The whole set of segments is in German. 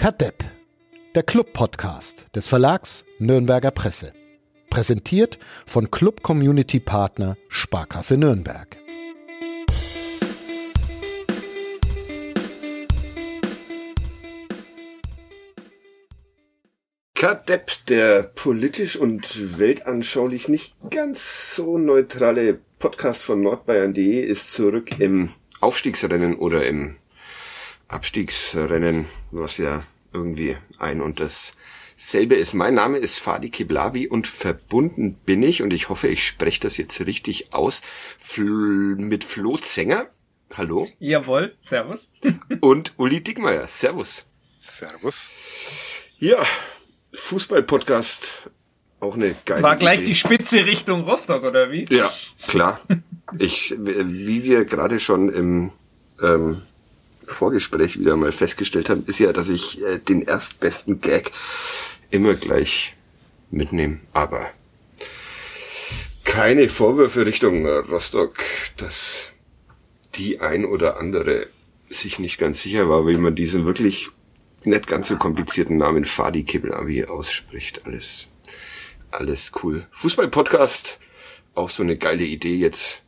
Kadepp, der Club-Podcast des Verlags Nürnberger Presse. Präsentiert von Club Community Partner Sparkasse Nürnberg. Kadepp, der politisch und weltanschaulich nicht ganz so neutrale Podcast von nordbayern.de ist zurück im Aufstiegsrennen oder im Abstiegsrennen, was ja irgendwie ein und dasselbe ist. Mein Name ist Fadi Kiblavi und verbunden bin ich, und ich hoffe, ich spreche das jetzt richtig aus, Fl mit Flo Zenger. Hallo. Jawohl, servus. und Uli Dickmeier. Servus. Servus. Ja, Fußball-Podcast. Auch eine geile War gleich Idee. die Spitze Richtung Rostock, oder wie? Ja, klar. Ich, wie wir gerade schon im ähm, Vorgespräch wieder mal festgestellt haben, ist ja, dass ich äh, den erstbesten Gag immer gleich mitnehme. Aber keine Vorwürfe Richtung äh, Rostock, dass die ein oder andere sich nicht ganz sicher war, wie man diesen wirklich nicht ganz so komplizierten Namen Fadi Kibelavi ausspricht. Alles, alles cool. Fußball-Podcast, auch so eine geile Idee jetzt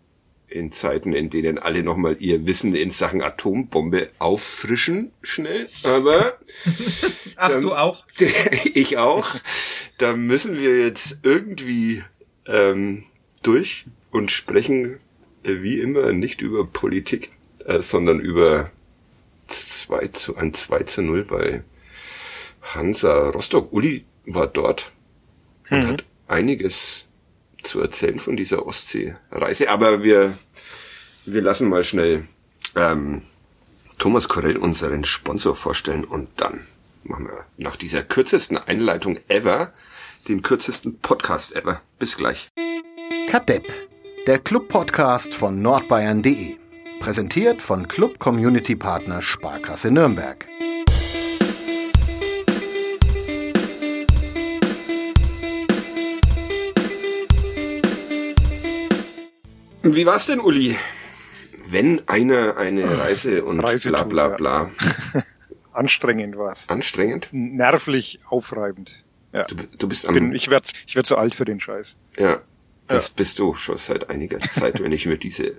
in Zeiten, in denen alle nochmal ihr Wissen in Sachen Atombombe auffrischen, schnell. Aber Ach, Ähm, du auch? ich auch. Da müssen wir jetzt irgendwie ähm, durch und sprechen, äh, wie immer, nicht über Politik, äh, sondern über 2 zu, ein 2 zu 0 bei Hansa Rostock. Uli war dort und hat einiges zu erzählen von dieser Ostsee-Reise. Aber wir, wir lassen mal schnell ähm, Thomas Korell unseren Sponsor vorstellen und dann machen wir nach dieser kürzesten Einleitung ever den kürzesten Podcast ever. Bis gleich. Kadepp, der Club-Podcast von nordbayern.de. Präsentiert von Club Community Partner Sparkasse Nürnberg. Wie war's denn, Uli? Wenn einer eine Reise und Reise bla tut, bla ja. bla. Anstrengend war's. Anstrengend? Nervlich aufreibend. Ja. Du, du bist am... Bin, ich werd, ich werd zu alt für den Scheiß. Ja, das bist du schon seit einiger Zeit, wenn ich mir diese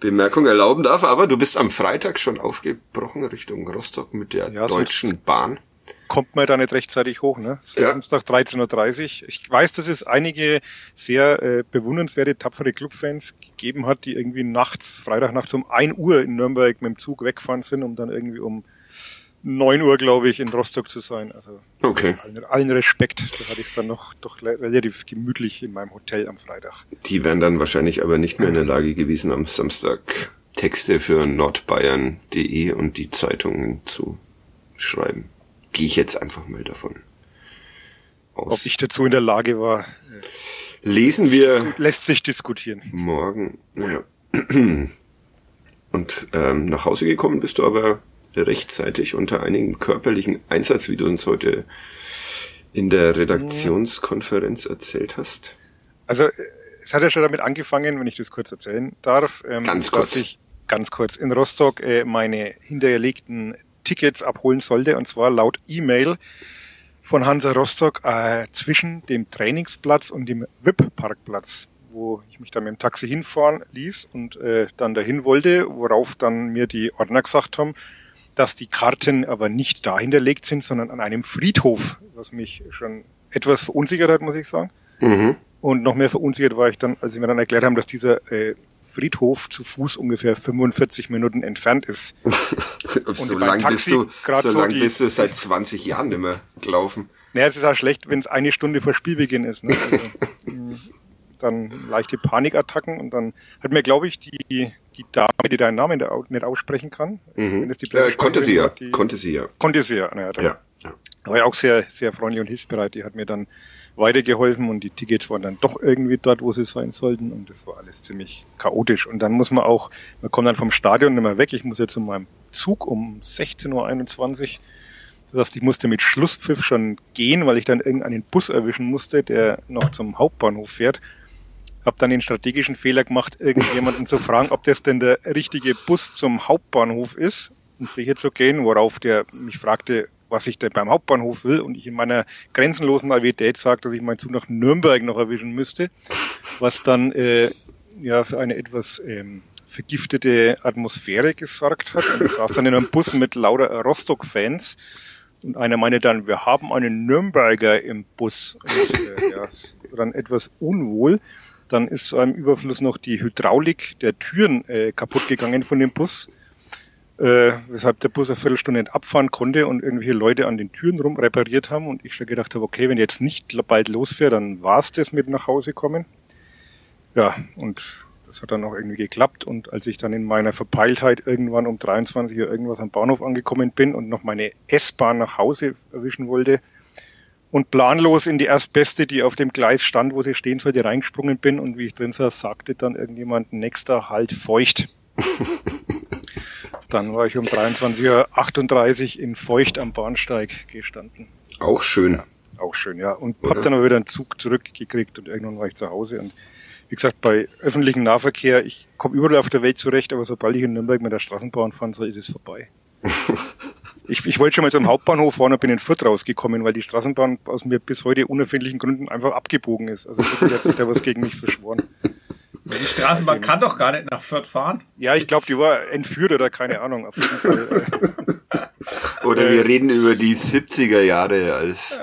Bemerkung erlauben darf. Aber du bist am Freitag schon aufgebrochen Richtung Rostock mit der Ja, sonst- Deutschen Bahn. Kommt man da nicht rechtzeitig hoch, ne? Es ist Ja. Samstag 13.30 Uhr. Ich weiß, dass es einige sehr äh, bewundernswerte, tapfere Clubfans gegeben hat, die irgendwie nachts, Freitagnachts um 1 Uhr in Nürnberg mit dem Zug wegfahren sind, um dann irgendwie um 9 Uhr, glaube ich, in Rostock zu sein. Also Okay. allen, allen Respekt. Da hatte ich es dann noch doch relativ gemütlich in meinem Hotel am Freitag. Die wären dann wahrscheinlich aber nicht mehr in der Lage gewesen, am Samstag Texte für nordbayern.de und die Zeitungen zu schreiben. Gehe ich jetzt einfach mal davon aus. Ob ich dazu in der Lage war, Lesen wir lässt sich diskutieren. morgen. Naja. Und ähm, nach Hause gekommen bist du aber rechtzeitig unter einigem körperlichen Einsatz, wie du uns heute in der Redaktionskonferenz erzählt hast. Also äh, es hat ja schon damit angefangen, wenn ich das kurz erzählen darf, ähm, Ganz kurz. ich ganz kurz in Rostock äh, meine hinterlegten Tickets abholen sollte und zwar laut E-Mail von Hansa Rostock äh, zwischen dem Trainingsplatz und dem VIP-Parkplatz, wo ich mich dann mit dem Taxi hinfahren ließ und äh, dann dahin wollte, worauf dann mir die Ordner gesagt haben, dass die Karten aber nicht da hinterlegt sind, sondern an einem Friedhof, was mich schon etwas verunsichert hat, muss ich sagen. Mhm. Und noch mehr verunsichert war ich dann, als sie mir dann erklärt haben, dass dieser äh, Friedhof zu Fuß ungefähr 45 Minuten entfernt ist. so beim lang bist du, so so lang bist du seit 20 Jahren nicht mehr gelaufen. Naja, es ist auch schlecht, wenn es eine Stunde vor Spielbeginn ist. Ne? Also, mh, dann leichte Panikattacken und dann hat mir, glaube ich, die, die Dame, die deinen Namen nicht aussprechen kann, die Ja, konnte sie ja, die, konnte sie ja. konnte sie ja. Naja, Ja, ja. war ja auch sehr, sehr freundlich und hilfsbereit. Die hat mir dann weitergeholfen und die Tickets waren dann doch irgendwie dort, wo sie sein sollten und das war alles ziemlich chaotisch. Und dann muss man auch, man kommt dann vom Stadion nicht mehr weg. Ich muss jetzt zu meinem Zug um 16.21 Uhr. Das heißt, ich musste mit Schlusspfiff schon gehen, weil ich dann irgendeinen Bus erwischen musste, der noch zum Hauptbahnhof fährt. Hab dann den strategischen Fehler gemacht, irgendjemanden zu fragen, ob das denn der richtige Bus zum Hauptbahnhof ist und sicher zu gehen, worauf der mich fragte, was ich denn beim Hauptbahnhof will und ich in meiner grenzenlosen Naivität sage, dass ich meinen Zug nach Nürnberg noch erwischen müsste, was dann äh, ja für eine etwas ähm, vergiftete Atmosphäre gesorgt hat. Und ich saß dann in einem Bus mit lauter Rostock-Fans und einer meinte dann, wir haben einen Nürnberger im Bus. Und, äh, ja, dann etwas unwohl. Dann ist zu einem Überfluss noch die Hydraulik der Türen äh, kaputt gegangen von dem Bus äh, weshalb der Bus eine Viertelstunde nicht abfahren konnte und irgendwelche Leute an den Türen rum repariert haben und ich schon gedacht habe, okay, wenn jetzt nicht bald losfährt, dann war's das mit nach Hause kommen. Ja, und das hat dann auch irgendwie geklappt und als ich dann in meiner Verpeiltheit irgendwann um 23 Uhr irgendwas am Bahnhof angekommen bin und noch meine S-Bahn nach Hause erwischen wollte und planlos in die erstbeste, die auf dem Gleis stand, wo sie stehen sollte, reingesprungen bin und wie ich drin saß, sagte dann irgendjemand, nächster Halt feucht. Dann war ich um 23.38 Uhr in Feucht am Bahnsteig gestanden. Auch schön. Ja, auch schön, ja. Und Oder? hab dann aber wieder einen Zug zurückgekriegt und irgendwann war ich zu Hause. Und wie gesagt, bei öffentlichem Nahverkehr, ich komme überall auf der Welt zurecht, aber sobald ich in Nürnberg mit der Straßenbahn fahre, so ist es vorbei. ich, ich wollte schon mal zum Hauptbahnhof fahren und bin in Fürth rausgekommen, weil die Straßenbahn aus mir bis heute unerfindlichen Gründen einfach abgebogen ist. Also hat sich da was gegen mich verschworen. Die Straßenbahn kann doch gar nicht nach Fürth fahren. Ja, ich glaube, die war entführt oder keine Ahnung. Auf jeden Fall. oder wir reden über die 70er Jahre, als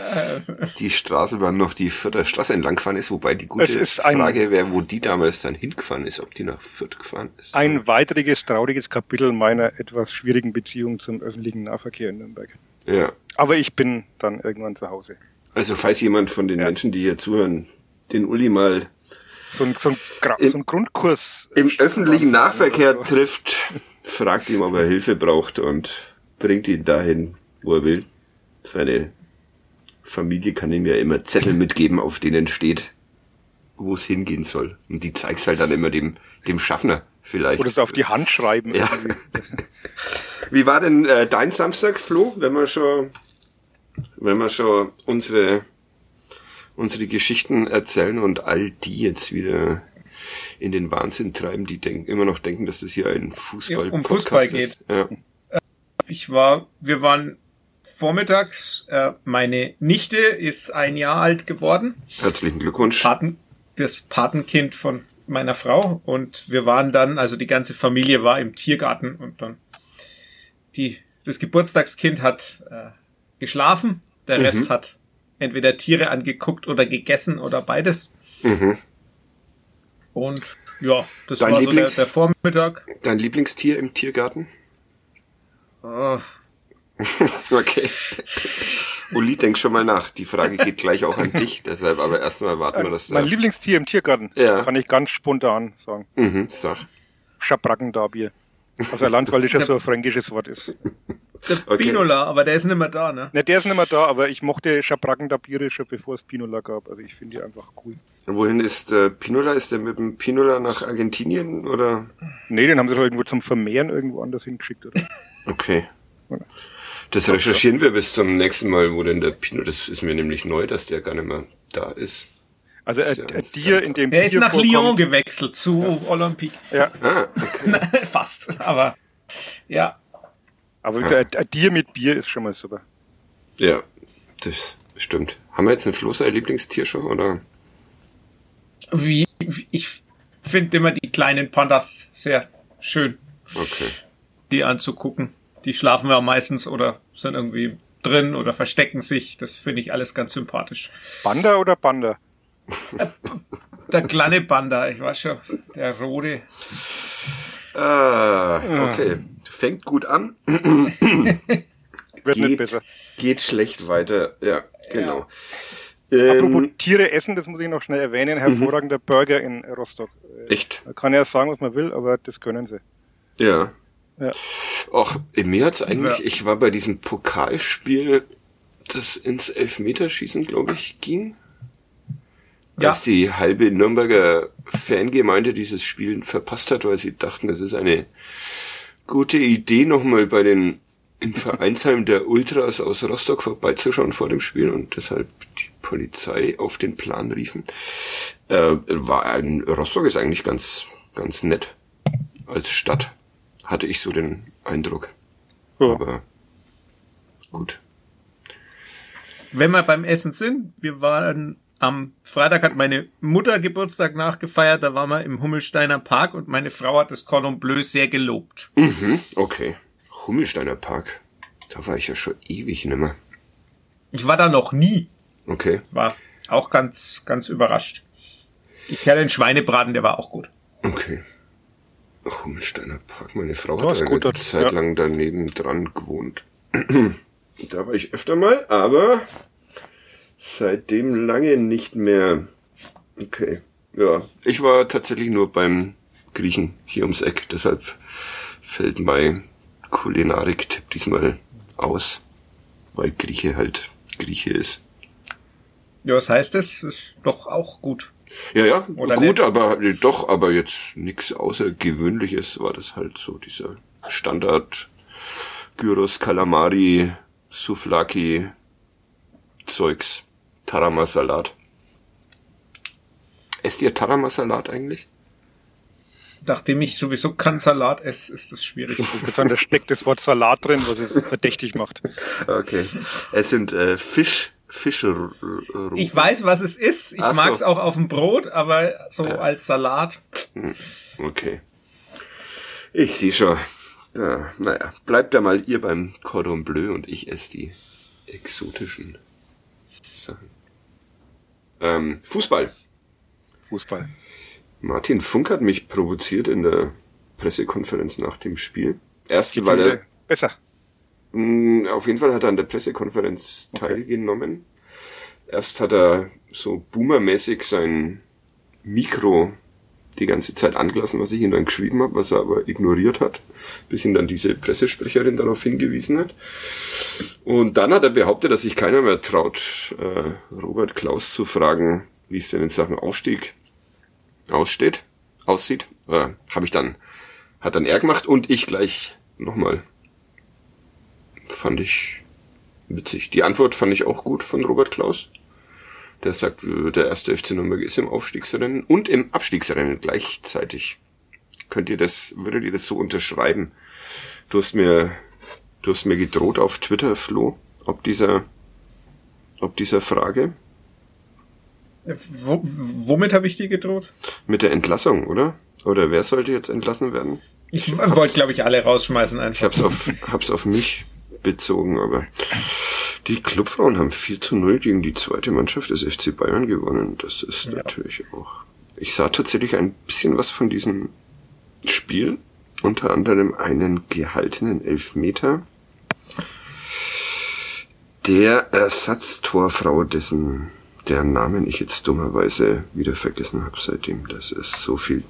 die Straßenbahn noch die Fürther Straße entlang gefahren ist, wobei die gute Frage wäre, wo die damals dann hingefahren ist, ob die nach Fürth gefahren ist. Ein weiteres trauriges Kapitel meiner etwas schwierigen Beziehung zum öffentlichen Nahverkehr in Nürnberg. Ja. Aber ich bin dann irgendwann zu Hause. Also falls jemand von den ja. Menschen, die hier zuhören, den Uli mal so ein, so ein, Im, so ein Grundkurs. Im öffentlichen Nahverkehr trifft, fragt ihm, ob er Hilfe braucht und bringt ihn dahin, wo er will. Seine Familie kann ihm ja immer Zettel mitgeben, auf denen steht, wo es hingehen soll. Und die zeigst halt dann immer dem, dem Schaffner vielleicht. Oder es auf die Hand schreiben. Ja. Wie war denn äh, dein Samstag, Flo, wenn wir schon, wenn wir schon unsere unsere Geschichten erzählen und all die jetzt wieder in den Wahnsinn treiben, die denken, immer noch denken, dass das hier ein Fußball, ja, um Fußball geht. Ja. Ich war, wir waren vormittags, äh, meine Nichte ist ein Jahr alt geworden. Herzlichen Glückwunsch. Das, Paten, das Patenkind von meiner Frau und wir waren dann, also die ganze Familie war im Tiergarten und dann die, das Geburtstagskind hat äh, geschlafen, der mhm. Rest hat entweder Tiere angeguckt oder gegessen oder beides. Mhm. Und ja, das dein war Lieblings, so der, der, Vormittag. Dein Lieblingstier im Tiergarten? Oh. okay. Uli, denk schon mal nach. Die Frage geht gleich auch an dich, deshalb aber erstmal warten wir das. Mein Lieblingstier im Tiergarten ja. kann ich ganz spontan sagen. Mhm, sag. Schabrackendabier. Was ein landwaldischer so ein fränkisches Wort ist. Der okay. Pinola, aber der ist nicht mehr da, ne? Ne, der ist nicht mehr da, aber ich mochte Schabracken da Biere schon bevor es Pinola gab. Also ich finde die einfach cool. Wohin ist äh, Pinola? Ist der mit dem Pinola nach Argentinien oder? Nee, den haben sie doch irgendwo zum Vermehren irgendwo anders hingeschickt, oder? Okay. Das recherchieren wir bis zum nächsten Mal, wo denn der Pinola, das ist mir nämlich neu, dass der gar nicht mehr da ist. Also ein, ein Tier, in dem Er ist nach vorkommt. Lyon gewechselt zu ja. Olympique. Ja. Ah, okay. Fast, aber ja. Aber ja. ein, ein Tier mit Bier ist schon mal super. Ja, das stimmt. Haben wir jetzt ein Floß ein Lieblingstier schon, oder? Wie? Ich finde immer die kleinen Pandas sehr schön. Okay. Die anzugucken. Die schlafen ja meistens oder sind irgendwie drin oder verstecken sich. Das finde ich alles ganz sympathisch. Panda oder Panda? Der kleine Panda, ich weiß schon, der rote. Ah, okay. Fängt gut an. Wird geht, nicht besser. Geht schlecht weiter. Ja, genau. Ja. Ähm, Apropos Tiere essen, das muss ich noch schnell erwähnen. Hervorragender mhm. Burger in Rostock. Echt? Man kann ja sagen, was man will, aber das können sie. Ja. Ja. Ach, mir hat's eigentlich, ja. ich war bei diesem Pokalspiel, das ins Elfmeterschießen, glaube ich, ging ja. als die halbe Nürnberger Fangemeinde dieses Spiel verpasst hat, weil sie dachten, es ist eine gute Idee, nochmal bei den im Vereinsheim der Ultras aus Rostock vorbeizuschauen vor dem Spiel und deshalb die Polizei auf den Plan riefen. Äh, war ein, Rostock ist eigentlich ganz, ganz nett als Stadt, hatte ich so den Eindruck. Ja. Aber gut. Wenn wir beim Essen sind, wir waren am Freitag hat meine Mutter Geburtstag nachgefeiert, da waren wir im Hummelsteiner Park und meine Frau hat das Cordon Bleu sehr gelobt. Mhm, okay. Hummelsteiner Park. Da war ich ja schon ewig nimmer. Ich war da noch nie. Okay. War auch ganz, ganz überrascht. Ich kenne den Schweinebraten, der war auch gut. Okay. Hummelsteiner Park. Meine Frau hat eine gut Zeit ja. lang daneben dran gewohnt. da war ich öfter mal, aber seitdem lange nicht mehr. Okay. Ja. Ich war tatsächlich nur beim Griechen hier ums Eck, deshalb fällt mein Kulinarik-Tipp diesmal aus. Weil Grieche halt Grieche ist. Ja, was heißt das? Ist doch auch gut. Ja, ja, Oder gut, nicht? aber doch, aber jetzt nichts Außergewöhnliches war das halt so, dieser Standard Gyros, Kalamari, Souvlaki, Zeugs, Tarama-Salat. Esst ihr Tarama-Salat eigentlich? Nachdem ich sowieso kein Salat esse, ist das schwierig. Ich würde sagen, da steckt das Wort Salat drin, was es verdächtig macht. Okay. Es sind äh, Fisch, Fische. Ich weiß, was es ist. Ich Ach so. mag's auch auf dem Brot, aber so als Salat. Okay. Ich sehe schon. Ja, naja, bleibt da mal ihr beim Cordon Bleu und ich esse die exotischen Sachen. Ähm, Fußball. Fußball. Martin Funk hat mich provoziert in der Pressekonferenz nach dem Spiel. Erst, weil er, besser. mh, auf jeden Fall hat er an der Pressekonferenz teilgenommen. Erst hat er so boomermäßig sein Mikro die ganze Zeit angelassen, was ich ihm dann geschrieben habe, was er aber ignoriert hat, bis ihn dann diese Pressesprecherin darauf hingewiesen hat. Und dann hat er behauptet, dass sich keiner mehr traut, äh, Robert Klaus zu fragen, wie es denn in Sachen Aufstieg aussteht, aussieht. Äh, habe ich dann, hat dann er gemacht und ich gleich nochmal. Fand ich witzig. Die Antwort fand ich auch gut von Robert Klaus. Der sagt, äh, der erste FC Nürnberg ist im Aufstiegsrennen und im Abstiegsrennen gleichzeitig. Könnt ihr das, würdet ihr das so unterschreiben? Du hast mir, du hast mir gedroht auf Twitter, Flo, ob dieser, ob dieser Frage Wo, womit habe ich dir gedroht? mit der Entlassung, oder? Oder wer sollte jetzt entlassen werden? Ich wollte, glaube ich, alle rausschmeißen Ich einfach. hab's auf, hab's auf mich bezogen, aber die Clubfrauen haben 4 zu 0 gegen die zweite Mannschaft des FC Bayern gewonnen. Das ist natürlich auch. Ich sah tatsächlich ein bisschen was von diesem Spiel. Unter anderem einen gehaltenen Elfmeter. Der Ersatztorfrau, dessen deren Namen ich jetzt dummerweise wieder vergessen habe seitdem. Das ist so viel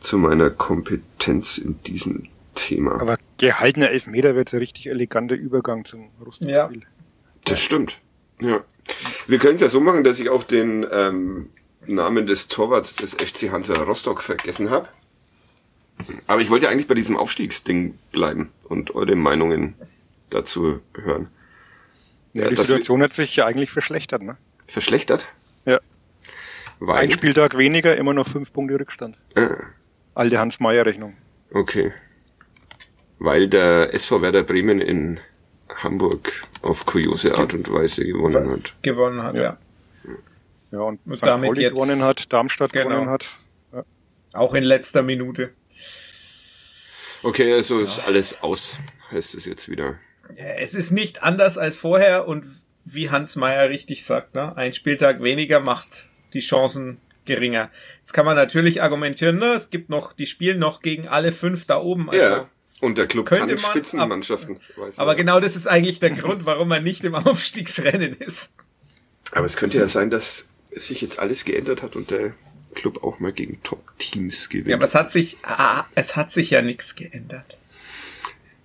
zu meiner Kompetenz in diesem Thema. Aber gehaltener Elfmeter wird ein richtig eleganter Übergang zum Rostock-Spiel. Das stimmt. Ja. Wir können es ja so machen, dass ich auch den ähm, Namen des Torwarts des FC Hansa Rostock vergessen habe. Aber ich wollte ja eigentlich bei diesem Aufstiegsding bleiben und eure Meinungen dazu hören. Ja, Ja, die das- Situation hat sich ja eigentlich verschlechtert, ne? Verschlechtert? Ja. Weil. Ein Spieltag weniger, immer noch fünf Punkte Rückstand. Ah, Alte Hans-Meyer-Rechnung. okay. Weil der SV Werder Bremen in Hamburg auf kuriose Art und Weise gewonnen hat. Gewonnen hat, ja. Ja, und, Und St. damit Pauli jetzt- gewonnen hat, Darmstadt Genau. gewonnen hat. Ja. Auch in letzter Minute. Okay, also ist alles aus, heißt es jetzt wieder. Es ist nicht anders als vorher und wie Hans Meyer richtig sagt, ne? ein Spieltag weniger macht die Chancen geringer. Jetzt kann man natürlich argumentieren, ne? es gibt noch, die spielen noch gegen alle fünf da oben. Also, ja. Und der Club könnte kann man, Spitzenmannschaften. weiß Aber genau das ist eigentlich der Grund, warum man nicht im Aufstiegsrennen ist. Aber es könnte ja sein, dass sich jetzt alles geändert hat und der Club auch mal gegen Top-Teams gewinnt. Ja, aber es hat sich, ah, es hat sich ja nichts geändert.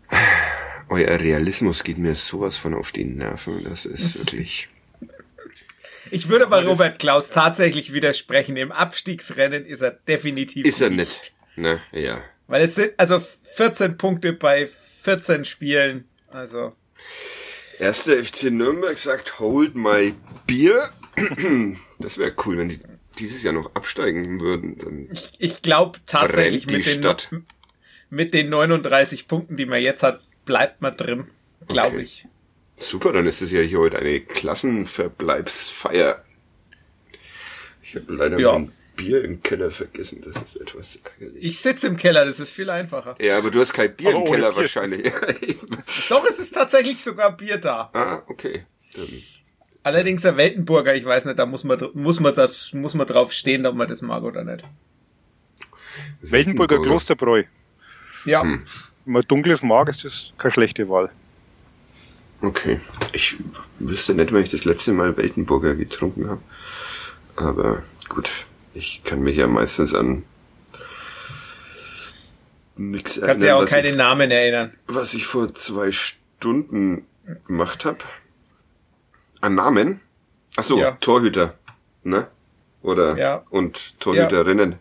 Euer Realismus geht mir sowas von auf die Nerven. Das ist wirklich. Ich würde bei Robert Klaus tatsächlich widersprechen. Im Abstiegsrennen ist er definitiv Ist er nicht. Ne, ja. Weil es sind also 14 Punkte bei 14 Spielen. Also Erster FC Nürnberg sagt, hold my beer. Das wäre cool, wenn die dieses Jahr noch absteigen würden. Dann ich glaube tatsächlich mit den, Stadt. mit den 39 Punkten, die man jetzt hat, bleibt man drin. Glaube Okay. ich. Super, dann ist es ja hier heute eine Klassenverbleibsfeier. Ich habe leider Ja. mein Bier im Keller vergessen, das ist etwas ärgerlich. Ich sitze im Keller, das ist viel einfacher. ja, aber du hast kein Bier Aber im Keller Bier. wahrscheinlich. Doch, es ist tatsächlich sogar Bier da. ah, okay. Dann, Allerdings der Weltenburger, ich weiß nicht, da muss man, muss man, das, muss man drauf stehen, ob man das mag oder nicht. Weltenburger Klosterbräu. Ja, Hm. Wenn man dunkles mag, ist das keine schlechte Wahl. Okay. Ich wüsste nicht, wann ich das letzte Mal Weltenburger getrunken habe. Aber gut, ich kann mich ja meistens an nix kannst ja erinnern, auch keine ich, Namen erinnern. was ich vor zwei Stunden gemacht habe. An Namen? Ach so, Ja. Torhüter, ne? Oder Ja. und Torhüterinnen.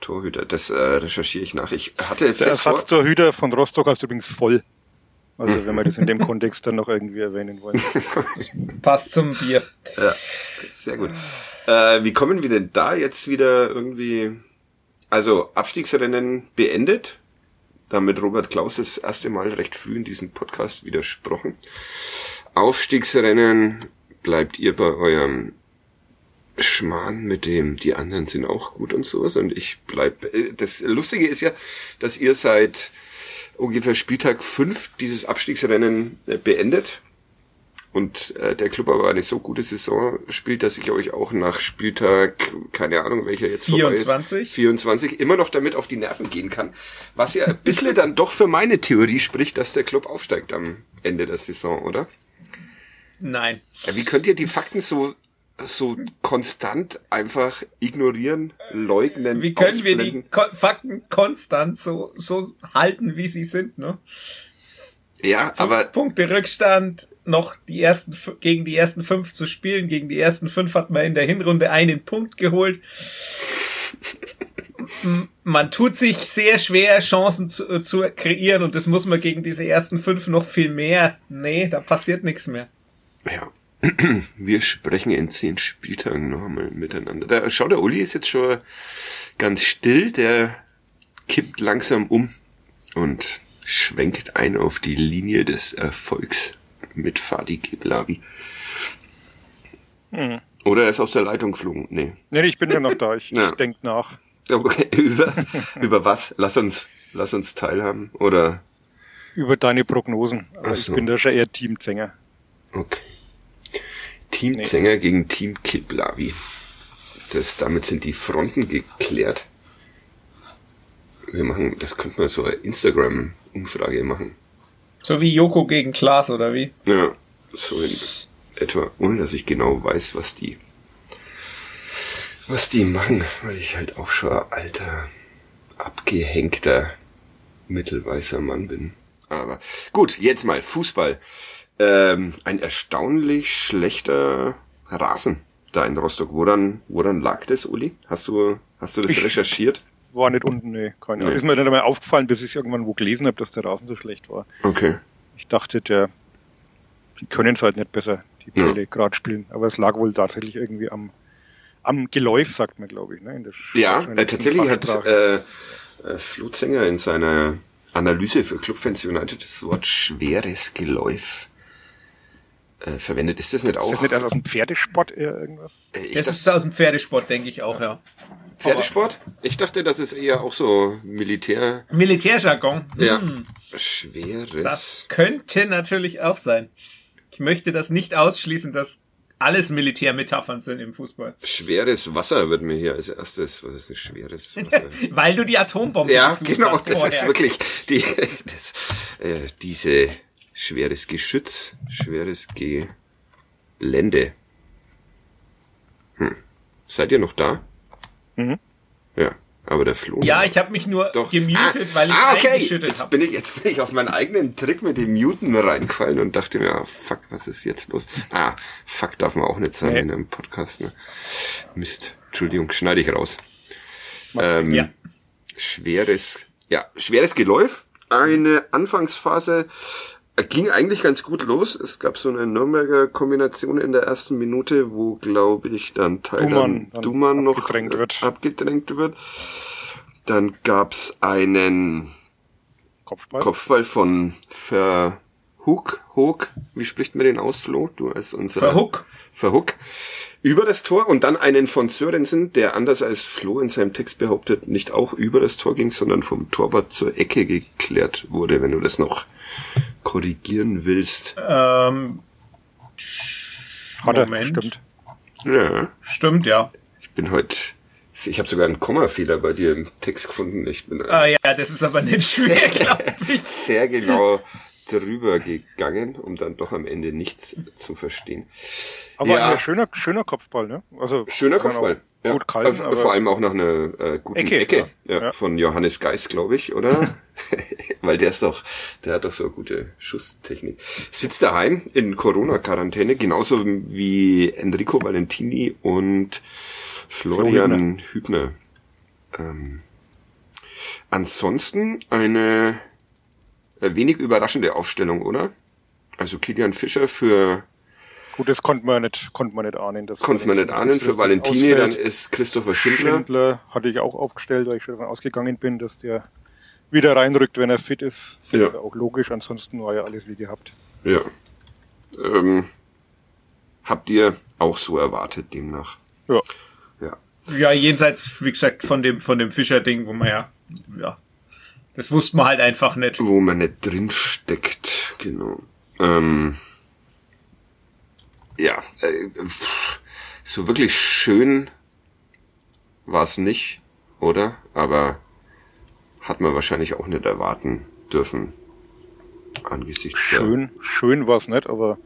Torhüter, das äh, recherchiere ich nach. Ich hatte Der Ersatztorhüter von Rostock heißt übrigens voll. Also wenn wir das in dem Kontext dann noch irgendwie erwähnen wollen. Passt zum Bier. Ja, sehr gut. Äh, wie kommen wir denn da jetzt wieder irgendwie, also Abstiegsrennen beendet? Damit Robert Klaus das erste Mal recht früh in diesem Podcast widersprochen. Aufstiegsrennen bleibt ihr bei eurem Schmarrn mit dem, die anderen sind auch gut und sowas und ich bleib, äh, das Lustige ist ja, dass ihr seit ungefähr Spieltag 5 dieses Abstiegsrennen äh, beendet und äh, der Club aber eine so gute Saison spielt, dass ich euch auch nach Spieltag, keine Ahnung, welcher jetzt vorbei 24? ist, 24, immer noch damit auf die Nerven gehen kann. Was ja ein bisschen dann doch für meine Theorie spricht, dass der Club aufsteigt am Ende der Saison, oder? Nein. Ja, wie könnt ihr die Fakten so so konstant einfach ignorieren, leugnen, Wie können wir die ausblenden? Ko Fakten konstant so, so halten, wie sie sind, ne? Ja, aber Punkte Rückstand, noch die ersten, gegen die ersten fünf zu spielen. Gegen die ersten fünf hat man in der Hinrunde einen Punkt geholt. Man tut sich sehr schwer, Chancen zu, zu kreieren und das muss man gegen diese ersten fünf noch viel mehr. Nee, da passiert nichts mehr. Ja. Wir sprechen in zehn Spieltagen noch einmal miteinander. Da, schau, der Uli ist jetzt schon ganz still, der kippt langsam um und schwenkt ein auf die Linie des Erfolgs mit Fadi Kiblavi. Oder er ist aus der Leitung geflogen. Nee. Nee, ich bin ja noch da. Ich, Ja. ich denk nach. Okay, über, über was? Lass uns, lass uns teilhaben. Oder, Über deine Prognosen. Aber so. ich bin da schon eher Teamzänger. okay. Team Nee. Zenger gegen Team Kiblavi. Das, damit sind die Fronten geklärt. Wir machen, das könnte man so eine Instagram-Umfrage machen. So wie Joko gegen Klaas, oder wie? Ja, so in etwa, ohne dass ich genau weiß, was die, was die machen, weil ich halt auch schon ein alter, abgehängter, mittelweißer Mann bin. Aber gut, jetzt mal Fußball. Ähm, ein erstaunlich schlechter Rasen da in Rostock. Woran, woran lag das, Uli? Hast du, hast du das recherchiert? War nicht unten, nee. Keine Ahnung. Nee. Ist mir nicht einmal aufgefallen, bis ich irgendwann wo gelesen habe, dass der Rasen so schlecht war. Okay. Ich dachte, der, die können es halt nicht besser, die Ja. Bälle gerade spielen. Aber es lag wohl tatsächlich irgendwie am, am Geläuf, sagt man, glaube ich. Ne? Ja, äh, tatsächlich hat äh, äh, Flo Zenger in seiner Analyse für Clubfans United das Wort schweres Geläuf äh, verwendet. Ist das nicht Ist auch das nicht erst aus dem Pferdesport eher irgendwas? äh, Das dachte, ist aus dem Pferdesport, denke ich auch, ja. Pferdesport? Ich dachte, das ist eher auch so Militär. Militärjargon. Ja. Hm, Schweres. das könnte natürlich auch sein. Ich möchte das nicht ausschließen, dass alles Militärmetaphern sind im Fußball. Schweres Wasser wird mir hier als erstes. Was ist ein schweres Wasser? Weil du die Atombombe ja, genau, hast das ist vorher. wirklich die, das, äh, diese schweres Geschütz, schweres Gelände. Hm. Seid ihr noch da? Mhm. Ja, aber der Flo. Ja, ich habe mich nur doch. gemutet, ah, weil ich ah, okay. eingeschüttet Jetzt bin ich, jetzt bin ich auf meinen eigenen Trick mit dem Muten reingefallen und dachte mir, ah, fuck, was ist jetzt los? Ah, fuck darf man auch nicht sagen Nee. in einem Podcast, ne? Mist. Entschuldigung, schneide ich raus. Ähm, Ja. schweres, ja, schweres Geläuf. Eine Anfangsphase ging eigentlich ganz gut los. Es gab so eine Nürnberger Kombination in der ersten Minute, wo, glaube ich, dann Thailand Duman dann Duman noch abgedrängt wird. abgedrängt wird. Dann gab's einen Kopfball. Kopfball von Hook, Hook, wie spricht man den aus, Flo? Du als unser Verhook. Verhook. Über das Tor und dann einen von Sörensen, der anders als Flo in seinem Text behauptet, nicht auch über das Tor ging, sondern vom Torwart zur Ecke geklärt wurde, wenn du das noch korrigieren willst. Ähm, Hat er, Moment. stimmt. Ja, stimmt, ja. ich bin heute, ich habe sogar einen Kommafehler bei dir im Text gefunden. Ich bin Ah ja, das ist aber nicht schwer, glaube ich. sehr genau drüber gegangen, um dann doch am Ende nichts zu verstehen. Aber Ja. ein schöner, schöner Kopfball, ne? Also Schöner Kopfball. Ja. Gut kalten, Äh, aber Vor allem auch nach einer äh, guten Ecke, Ecke, ja. Ja, von Johannes Geis, glaube ich, oder? Weil der ist doch, der hat doch so eine gute Schusstechnik. Sitzt daheim in Corona-Quarantäne, genauso wie Enrico Valentini und Florian Hübner. Ähm, ansonsten eine wenig überraschende Aufstellung, oder? Also Kilian Fischer für gut, das konnte man nicht, konnte man nicht ahnen. dass Konnte man nicht ahnen. Für Valentini, dann ist Christopher Schindler. Schindler hatte ich auch aufgestellt, weil ich schon davon ausgegangen bin, dass der wieder reinrückt, wenn er fit ist. Ja. Ist auch logisch, ansonsten war ja alles wie gehabt. Ja. Ähm, habt ihr auch so erwartet, demnach? Ja. Ja. Ja, jenseits, wie gesagt, von dem, von dem Fischer-Ding, wo man ja, ja, das wusste man halt einfach nicht. Wo man nicht drin steckt, genau. Ähm, ja, äh, so wirklich schön war es nicht, oder? Aber hat man wahrscheinlich auch nicht erwarten dürfen. Angesichts der Schön, schön war es nicht, aber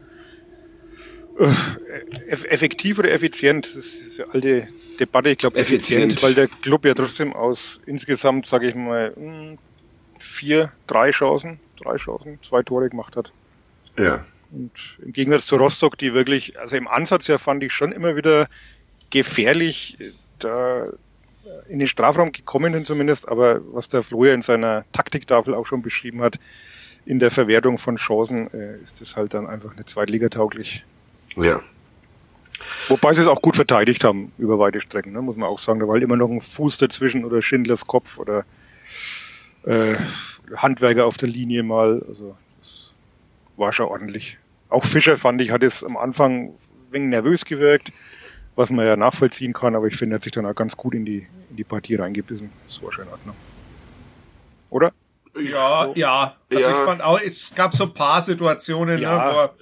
äh, eff effektiv oder effizient, das ist eine alte Debatte. Ich glaube effizient, Effizient. weil der Club ja trotzdem aus insgesamt, sage ich mal, mh, vier, drei Chancen, drei Chancen, zwei Tore gemacht hat. Ja. Und im Gegensatz zu Rostock, die wirklich, also im Ansatz ja fand ich schon immer wieder gefährlich, äh, da in den Strafraum gekommen sind zumindest, aber was der Flo ja in seiner Taktiktafel auch schon beschrieben hat, in der Verwertung von Chancen äh, ist das halt dann einfach nicht zweitligatauglich. Ja. Wobei sie es auch gut verteidigt haben über weite Strecken, ne, muss man auch sagen. Da war halt immer noch ein Fuß dazwischen oder Schindlers Kopf oder äh, Handwerker auf der Linie mal. Also das war schon ordentlich. Auch Fischer fand ich, hat es am Anfang ein wenig nervös gewirkt, was man ja nachvollziehen kann, aber ich finde, er hat sich dann auch ganz gut in die, in die Partie reingebissen. Das war schon in Ordnung. Oder? Ja, ja. Also Ja. ich fand auch, es gab so ein paar Situationen, Ja. ne, wo er,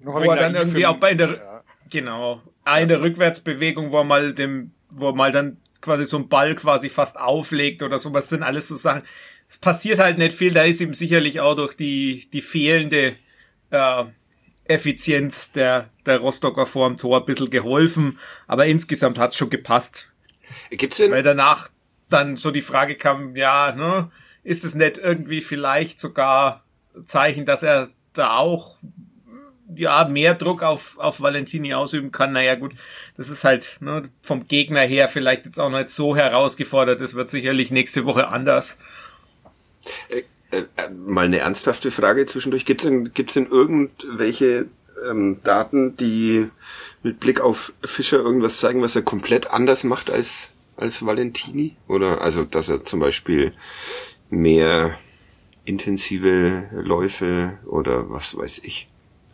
Noch wo er dann irgendwie auch bei der, ja. genau, eine Rückwärtsbewegung, wo er mal dem, wo er mal dann quasi so ein Ball quasi fast auflegt oder so, was sind alles so Sachen. Es passiert halt nicht viel, da ist ihm sicherlich auch durch die, die fehlende, äh, Effizienz der, der Rostocker vor dem Tor ein bisschen geholfen, aber insgesamt hat's schon gepasst. Gibt's denn, Weil danach dann so die Frage kam, ja, ne, ist es nicht irgendwie vielleicht sogar Zeichen, dass er da auch ja mehr Druck auf, auf Valentini ausüben kann? Naja, gut, das ist halt ne, vom Gegner her vielleicht jetzt auch nicht so herausgefordert. Das wird sicherlich nächste Woche anders. äh, äh, mal eine ernsthafte Frage zwischendurch. Gibt's denn, gibt's denn irgendwelche ähm, Daten, die mit Blick auf Fischer irgendwas zeigen, was er komplett anders macht als, als Valentini? Oder also, dass er zum Beispiel mehr intensive Läufe oder was weiß ich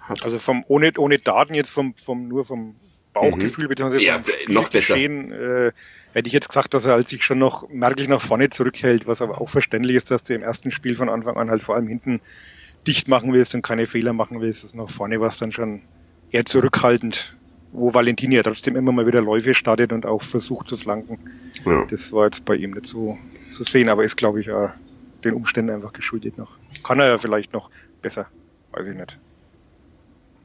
hat? Also vom ohne ohne Daten jetzt vom vom nur vom Bauchgefühl beziehungsweise Ja, noch besser. Äh, hätte ich jetzt gesagt, dass er halt sich schon noch merklich nach vorne zurückhält, was aber auch verständlich ist, dass du im ersten Spiel von Anfang an halt vor allem hinten dicht machen willst und keine Fehler machen willst. Das nach vorne war es dann schon eher zurückhaltend, wo Valentini ja trotzdem immer mal wieder Läufe startet und auch versucht zu flanken. Ja. Das war jetzt bei ihm nicht so zu sehen, aber ist, glaube ich, ja den Umständen einfach geschuldet noch. Kann er ja vielleicht noch besser, weiß ich nicht.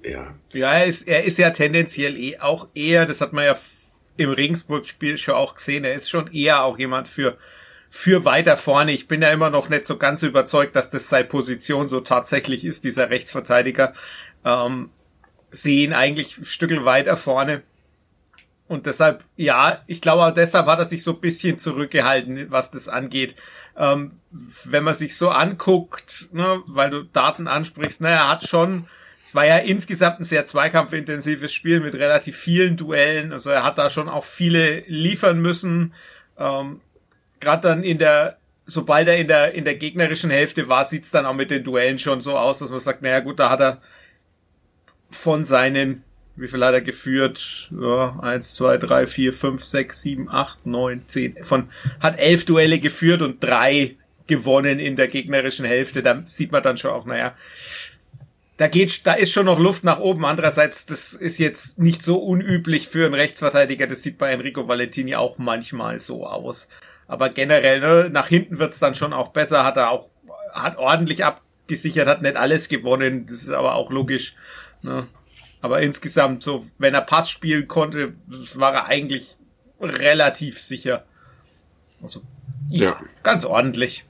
Ja. Ja, er ist, er ist ja tendenziell eh auch eher, das hat man ja im Regensburg-Spiel schon auch gesehen, er ist schon eher auch jemand für, für weiter vorne. Ich bin ja immer noch nicht so ganz überzeugt, dass das seine Position so tatsächlich ist, dieser Rechtsverteidiger. Ähm, sehen eigentlich ein Stückel weiter vorne. Und deshalb, ja, ich glaube auch deshalb hat er sich so ein bisschen zurückgehalten, was das angeht. Ähm, wenn man sich so anguckt, ne, weil du Daten ansprichst, na, er hat schon, es war ja insgesamt ein sehr zweikampfintensives Spiel mit relativ vielen Duellen. Also er hat da schon auch viele liefern müssen. Ähm, Gerade dann in der sobald er in der, in der gegnerischen Hälfte war, sieht's dann auch mit den Duellen schon so aus, dass man sagt, naja gut, da hat er von seinen, wie viel hat er geführt? Ja, eins, zwei, drei, vier, fünf, sechs, sieben, acht, neun, zehn. Von, hat elf Duelle geführt und drei gewonnen in der gegnerischen Hälfte. Da sieht man dann schon auch, naja, da geht, da ist schon noch Luft nach oben. Andererseits, das ist jetzt nicht so unüblich für einen Rechtsverteidiger. Das sieht bei Enrico Valentini auch manchmal so aus. Aber generell, ne, nach hinten wird's dann schon auch besser. Hat er auch, hat ordentlich abgesichert, hat nicht alles gewonnen. Das ist aber auch logisch. Ne? Aber insgesamt, so, wenn er Pass spielen konnte, das war er eigentlich relativ sicher. Also, ja, ja. ganz ordentlich.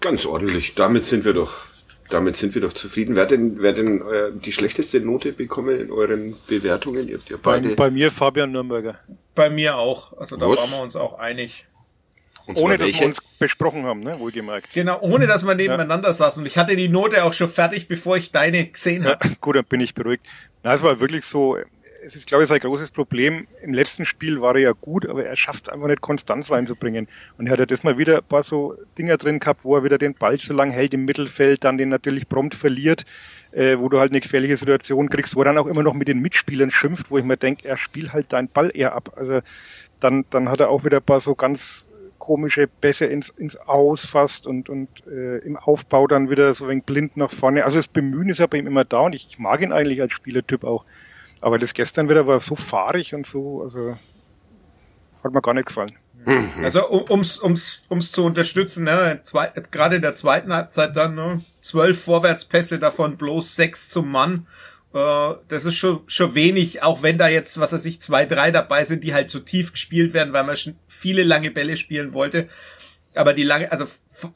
Ganz ordentlich. Damit sind wir doch, damit sind wir doch zufrieden. Wer denn, wer denn äh, die schlechteste Note bekommen in euren Bewertungen? Ihr, ihr beide? Bei, bei, mir Fabian Nürnberger. Bei mir auch. Also da Was? waren wir uns auch einig. ohne dass wir uns besprochen haben, ne? wohlgemerkt. Genau, ohne dass wir nebeneinander ja. saßen. Und ich hatte die Note auch schon fertig, bevor ich deine gesehen habe. Ja, gut, dann bin ich beruhigt. Na, es war wirklich so, es ist, glaube ich, sein großes Problem. Im letzten Spiel war er ja gut, aber er schafft es einfach nicht, Konstanz reinzubringen. Und er hat ja das mal wieder ein paar so Dinger drin gehabt, wo er wieder den Ball so lang hält im Mittelfeld, dann den natürlich prompt verliert, äh, wo du halt eine gefährliche Situation kriegst, wo er dann auch immer noch mit den Mitspielern schimpft, wo ich mir denke, er spielt halt deinen Ball eher ab. Also dann, dann hat er auch wieder ein paar so ganz komische Bässe ins, ins Aus fast und, und äh, im Aufbau dann wieder so ein wenig blind nach vorne. Also das Bemühen ist ja bei ihm immer da und ich, ich mag ihn eigentlich als Spielertyp auch. Aber das gestern wieder war so fahrig und so, also hat mir gar nicht gefallen. Mhm. Also um, ums, ums, ums zu unterstützen, ne, zwei, gerade in der zweiten Halbzeit dann ne, zwölf Vorwärtspässe, davon bloß sechs zum Mann. Äh, das ist schon, schon wenig, auch wenn da jetzt, was weiß ich, zwei, drei dabei sind, die halt so tief gespielt werden, weil man schon viele lange Bälle spielen wollte. Aber die lange, also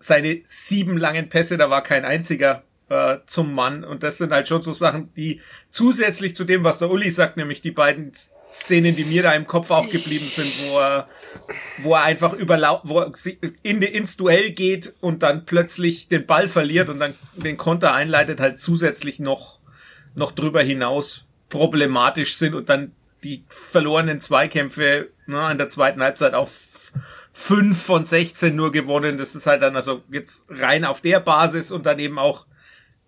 seine sieben langen Pässe, da war kein einziger äh, zum Mann. Und das sind halt schon so Sachen, die zusätzlich zu dem, was der Uli sagt, nämlich die beiden Szenen, die mir da im Kopf auch geblieben sind, wo er, wo er einfach überlau wo er in, ins Duell geht und dann plötzlich den Ball verliert und dann den Konter einleitet, halt zusätzlich noch, noch drüber hinaus problematisch sind und dann die verlorenen Zweikämpfe ne, an der zweiten Halbzeit auf 5 von 16 nur gewonnen. Das ist halt dann also jetzt rein auf der Basis und dann eben auch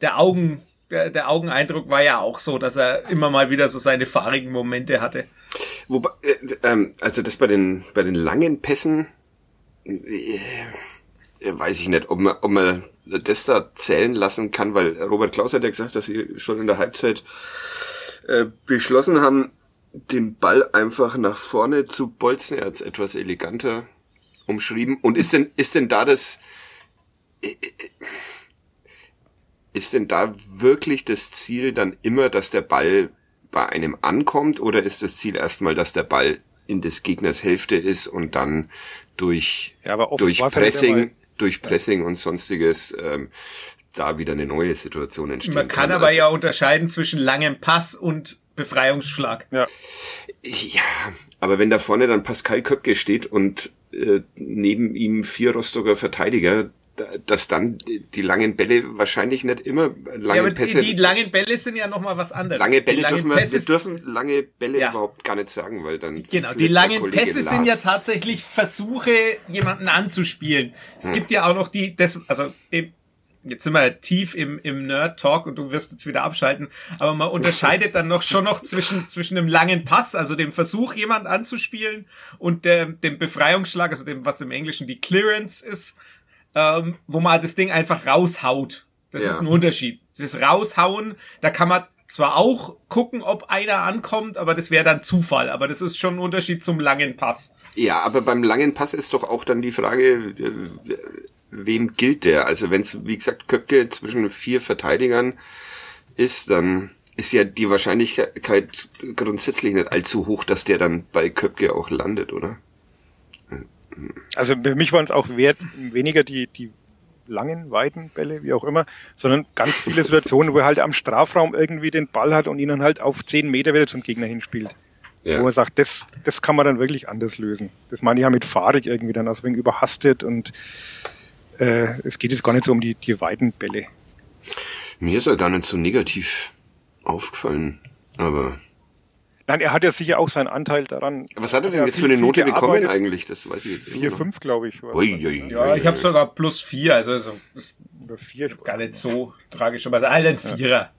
der Augen, der, der Augeneindruck war ja auch so, dass er immer mal wieder so seine fahrigen Momente hatte. Wobei, äh, ähm, also das bei den, bei den langen Pässen, äh, weiß ich nicht, ob man, ob man das da zählen lassen kann, weil Robert Klaus hat ja gesagt, dass sie schon in der Halbzeit äh, beschlossen haben, den Ball einfach nach vorne zu bolzen. Er hat es etwas eleganter umschrieben. Und ist denn, ist denn da das, äh, äh, ist denn da wirklich das Ziel dann immer, dass der Ball bei einem ankommt oder ist das Ziel erstmal, dass der Ball in des Gegners Hälfte ist und dann durch, ja, durch Pressing, durch Pressing und sonstiges ähm, da wieder eine neue Situation entsteht. Man kann, kann. aber also, ja unterscheiden zwischen langem Pass und Befreiungsschlag. Ja. ja, aber wenn da vorne dann Pascal Köpke steht und äh, neben ihm vier Rostocker Verteidiger, dass dann die langen Bälle wahrscheinlich nicht immer lange ja, Pässe. Die, die langen Bälle sind ja noch mal was anderes. Lange Bälle dürfen wir, wir dürfen lange Bälle ja. überhaupt gar nicht sagen, weil dann genau die langen Pässe Lars. sind ja tatsächlich Versuche jemanden anzuspielen. Es hm. gibt ja auch noch die das also jetzt sind wir tief im, im Nerd-Talk und du wirst jetzt wieder abschalten, aber man unterscheidet dann noch schon noch zwischen, zwischen einem langen Pass, also dem Versuch, jemand anzuspielen, und der, dem Befreiungsschlag, also dem, was im Englischen die Clearance ist, ähm, wo man das Ding einfach raushaut. Das ja. ist ein Unterschied. Das Raushauen, da kann man zwar auch gucken, ob einer ankommt, aber das wäre dann Zufall. Aber das ist schon ein Unterschied zum langen Pass. Ja, aber beim langen Pass ist doch auch dann die Frage, wem gilt der? Also wenn es, wie gesagt, Köpke zwischen vier Verteidigern ist, dann ist ja die Wahrscheinlichkeit grundsätzlich nicht allzu hoch, dass der dann bei Köpke auch landet, oder? Also für mich waren es auch wert, weniger die, die langen, weiten Bälle, wie auch immer, sondern ganz viele Situationen, wo er halt am Strafraum irgendwie den Ball hat und ihn dann halt auf zehn Meter wieder zum Gegner hinspielt. Ja. Wo man sagt, das, das kann man dann wirklich anders lösen. Das meine ich ja mit fahrig irgendwie dann aus wegen überhastet und äh, es geht jetzt gar nicht so um die, die weiten Bälle. Mir ist er gar nicht so negativ aufgefallen, aber Nein, er hat ja sicher auch seinen Anteil daran. Was hat er denn Ja, jetzt für eine Note bekommen eigentlich? Das weiß ich jetzt Vier, noch. fünf, glaube ich. Ui, ui, ui, Ja, ich habe ui. sogar plus vier, also, also ist Oder vier. gar nicht so tragisch, aber all ein Vierer.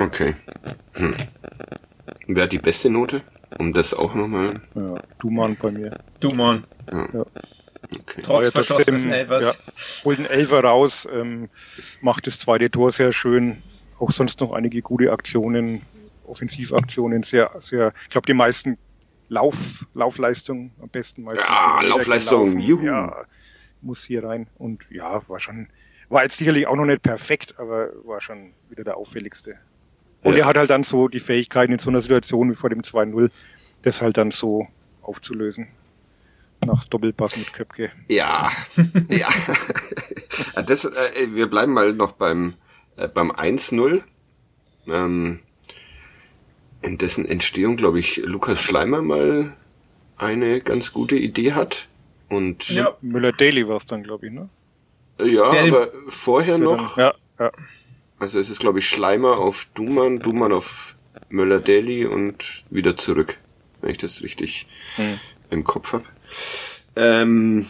Okay. Hm. Wer hat die beste Note? Um das auch nochmal. Ja, du Mann bei mir. Du Mann, Okay. trotz ja verschossenes trotzdem, Elfers. Ja, holt einen Elfer raus, ähm, macht das zweite Tor sehr schön. Auch sonst noch einige gute Aktionen, Offensivaktionen, sehr, sehr, ich glaube, die meisten Lauf, Laufleistungen am besten. meistens Ja, Laufleistung, juhu. Ja, muss hier rein. Und ja, war schon, war jetzt sicherlich auch noch nicht perfekt, aber war schon wieder der auffälligste. Und Ja. er hat halt dann so die Fähigkeiten in so einer Situation wie vor dem 2-0, das halt dann so aufzulösen. Nach Doppelpass mit Köpke. Ja, ja. Das, äh, wir bleiben mal noch beim, äh, beim 1-0. Ähm, in dessen Entstehung, glaube ich, Lukas Schleimer mal eine ganz gute Idee hat. Und Ja. Müller Daily war es dann, glaube ich, ne? ja Der- aber vorher Der noch, Dann, ja, ja. also es ist, glaube ich, Schleimer auf Duman, Duman auf Möller-Daly und wieder zurück, wenn ich das richtig Hm. im Kopf habe. Ähm,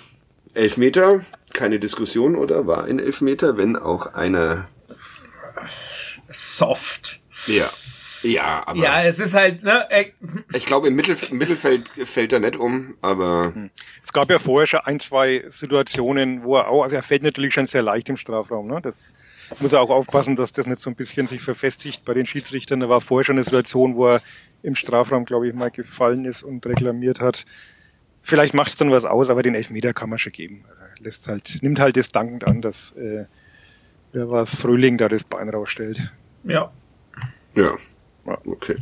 Elfmeter, keine Diskussion, oder? War ein Elfmeter, wenn auch einer Soft. Ja. Ja, aber Ja, es ist halt, ne, äh, ich glaube, im, Mittelf Mittelfeld fällt er nicht um, aber Es gab ja vorher schon ein, zwei Situationen, wo er auch, also er fällt natürlich schon sehr leicht im Strafraum, ne? Das muss er auch aufpassen, dass das nicht so ein bisschen sich verfestigt bei den Schiedsrichtern. Da war vorher schon eine Situation, wo er im Strafraum, glaube ich, mal gefallen ist und reklamiert hat. Vielleicht macht es dann was aus, aber den Elfmeter kann man schon geben. Also lässt halt, nimmt halt das dankend an, dass äh, wer war es, Frühling da das Bein rausstellt. ja. ja. Ja. Okay.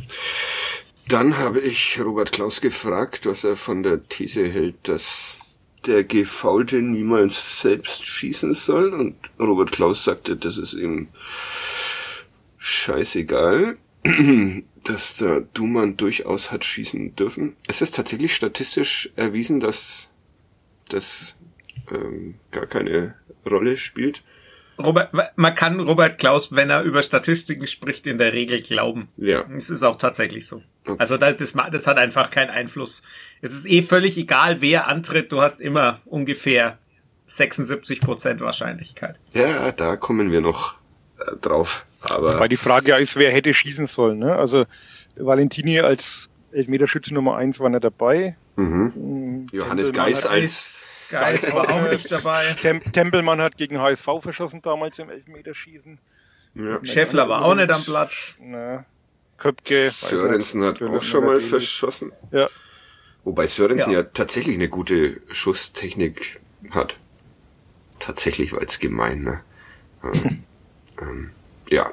Dann habe ich Robert Klaus gefragt, was er von der These hält, dass der Gefaulte niemals selbst schießen soll. Und Robert Klaus sagte, das ist ihm scheißegal, dass der Duman durchaus hat schießen dürfen. Es ist tatsächlich statistisch erwiesen, dass das ähm, gar keine Rolle spielt. Robert, man kann Robert Klaus, wenn er über Statistiken spricht, in der Regel glauben. Ja. Es ist auch tatsächlich so. Okay. Also das, das, das hat einfach keinen Einfluss. Es ist eh völlig egal, wer antritt. Du hast immer ungefähr 76 Prozent Wahrscheinlichkeit. Ja, da kommen wir noch äh, drauf. Aber Weil die Frage ja ist, wer hätte schießen sollen. Ne? Also Valentini als Elfmeterschütze Nummer eins war nicht dabei. Mhm. Johannes Tempelmann Geis hat als Geist war auch nicht dabei. Tem Tempelmann hat gegen HSV verschossen damals im Elfmeterschießen. ja. Scheffler war auch nicht am Platz. Na, Köpke. Sörensen hat auch schon mal verschossen. Ja. Wobei Sörensen ja. Ja. tatsächlich eine gute Schusstechnik hat. Tatsächlich war jetzt gemein, ne? Ähm, ähm, ja.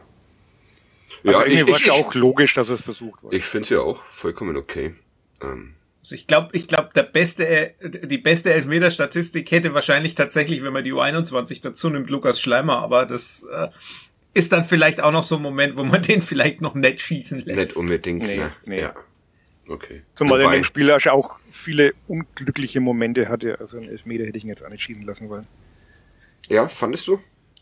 Also Ja, ich, irgendwie war ich, ja ich, auch logisch, dass es versucht war. ich finde es ja auch vollkommen okay. Ähm, Also ich glaube, ich glaube, der beste, äh, die beste Elfmeter-Statistik hätte wahrscheinlich tatsächlich, wenn man die U21 dazu nimmt, Lukas Schleimer, aber das äh, ist dann vielleicht auch noch so ein Moment, wo man den vielleicht noch nett schießen lässt. nicht unbedingt, Nee, ne? nee. Ja. Okay. Zumal er in Wobei- dem Spiel auch viele unglückliche Momente hatte. Also einen Elfmeter hätte ich ihn jetzt auch nicht schießen lassen wollen. Ja, fandest du?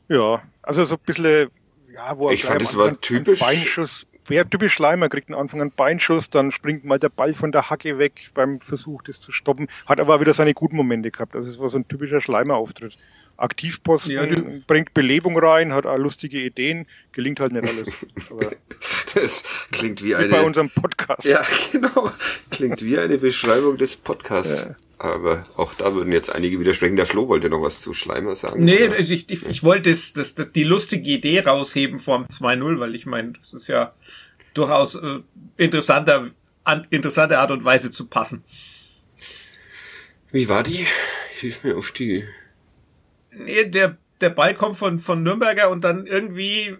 Ja, also so ein bisschen, ja, wo er Ich fand, es war typisch- Beinschuss, ja, typisch Schleimer, kriegt am Anfang einen Beinschuss, dann springt mal der Ball von der Hacke weg beim Versuch, das zu stoppen. Hat aber wieder seine guten Momente gehabt. Also es war so ein typischer Schleimer-Auftritt. Aktivposten, Ja, bringt Belebung rein, hat auch lustige Ideen, gelingt halt nicht alles. Aber Das klingt wie wie eine. bei unserem Podcast. Ja, genau. Klingt wie eine Beschreibung des Podcasts. Ja. Aber auch da würden jetzt einige widersprechen. Der Flo wollte noch was zu Schleimer sagen. Nee, oder? ich, ich, ich wollte das, das, das, die lustige Idee rausheben vorm 2-0, weil ich meine, das ist ja durchaus äh, interessanter, an, interessante Art und Weise zu passen. Wie war die? Hilf mir auf die. Nee, der, der Ball kommt von, von Nürnberger und dann irgendwie, äh,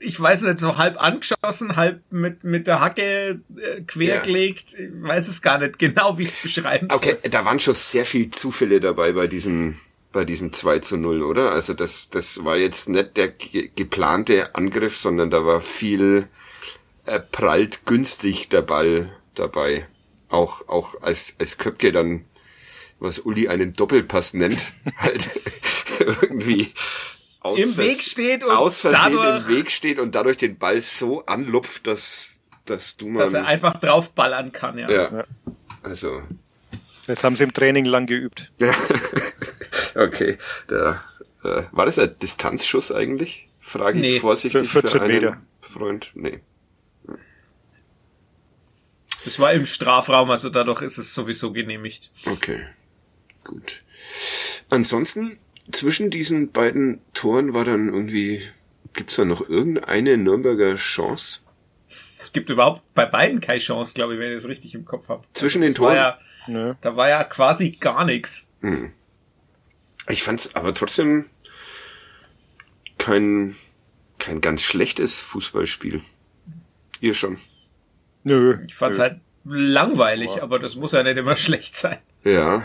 ich weiß nicht, so halb angeschossen, halb mit, mit der Hacke äh, quergelegt. Ich weiß es gar nicht genau, wie ich es beschreiben soll. Okay, da waren schon sehr viel Zufälle dabei bei diesem, bei diesem 2 zu 0, oder? Also das, das war jetzt nicht der ge geplante Angriff, sondern da war viel äh, prallt günstig der Ball dabei. Auch, auch als, als Köpke dann, was Uli einen Doppelpass nennt, halt irgendwie aus Im Weg steht und aus Versehen dadurch- im Weg steht und dadurch den Ball so anlupft, dass dass du mal. Dass er einfach draufballern kann, ja. ja. Also. Das haben sie im Training lang geübt. Okay. Der, äh, war das ein Distanzschuss eigentlich? Frage Nee. ich vorsichtig Für für 14 einen Meter. Freund. Nee. Das war im Strafraum, also dadurch ist es sowieso genehmigt. Okay. Gut. Ansonsten, zwischen diesen beiden Toren war dann irgendwie, gibt's da noch irgendeine Nürnberger Chance? Es gibt überhaupt bei beiden keine Chance, glaube ich, wenn ich das richtig im Kopf habe. Zwischen den Das war Toren? Ja, Nö. da war ja quasi gar nichts. Ich fand's aber trotzdem kein, kein ganz schlechtes Fußballspiel. Ihr schon. Nö. Ich fand's Nö. halt langweilig, aber das muss ja nicht immer schlecht sein. Ja.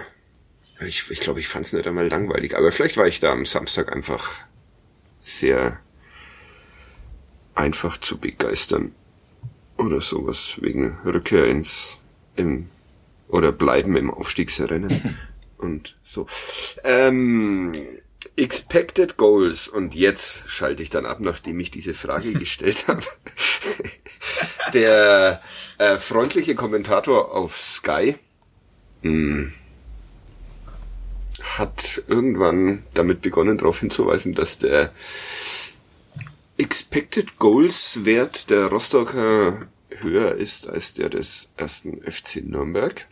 Ich, ich glaube, ich fand's nicht einmal langweilig. Aber vielleicht war ich da am Samstag einfach sehr einfach zu begeistern. Oder sowas wegen Rückkehr ins im oder bleiben im Aufstiegsrennen. Und so. Ähm, expected Goals. Und jetzt schalte ich dann ab, nachdem ich diese Frage gestellt habe. Der äh, freundliche Kommentator auf Sky hat irgendwann damit begonnen, darauf hinzuweisen, dass der Expected Goals Wert der Rostocker höher ist als der des ersten FC Nürnberg.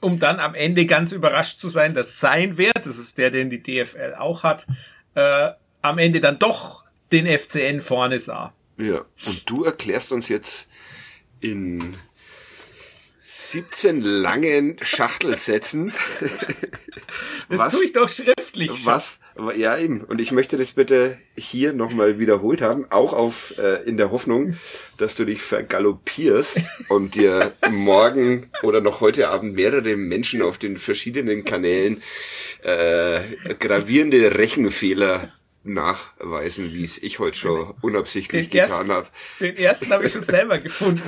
Um dann am Ende ganz überrascht zu sein, dass sein Wert, das ist der, den die DFL auch hat, äh, am Ende dann doch den FCN vorne sah. Ja. Und du erklärst uns jetzt in 17 langen Schachtelsätzen, Das Was? tue ich doch schriftlich. Was? Ja, eben. Und ich möchte das bitte hier nochmal wiederholt haben, auch auf äh, in der Hoffnung, dass du dich vergaloppierst und dir morgen oder noch heute Abend mehrere Menschen auf den verschiedenen Kanälen äh, gravierende Rechenfehler nachweisen, wie es ich heute schon unabsichtlich Den getan habe. Den ersten habe ich schon selber gefunden.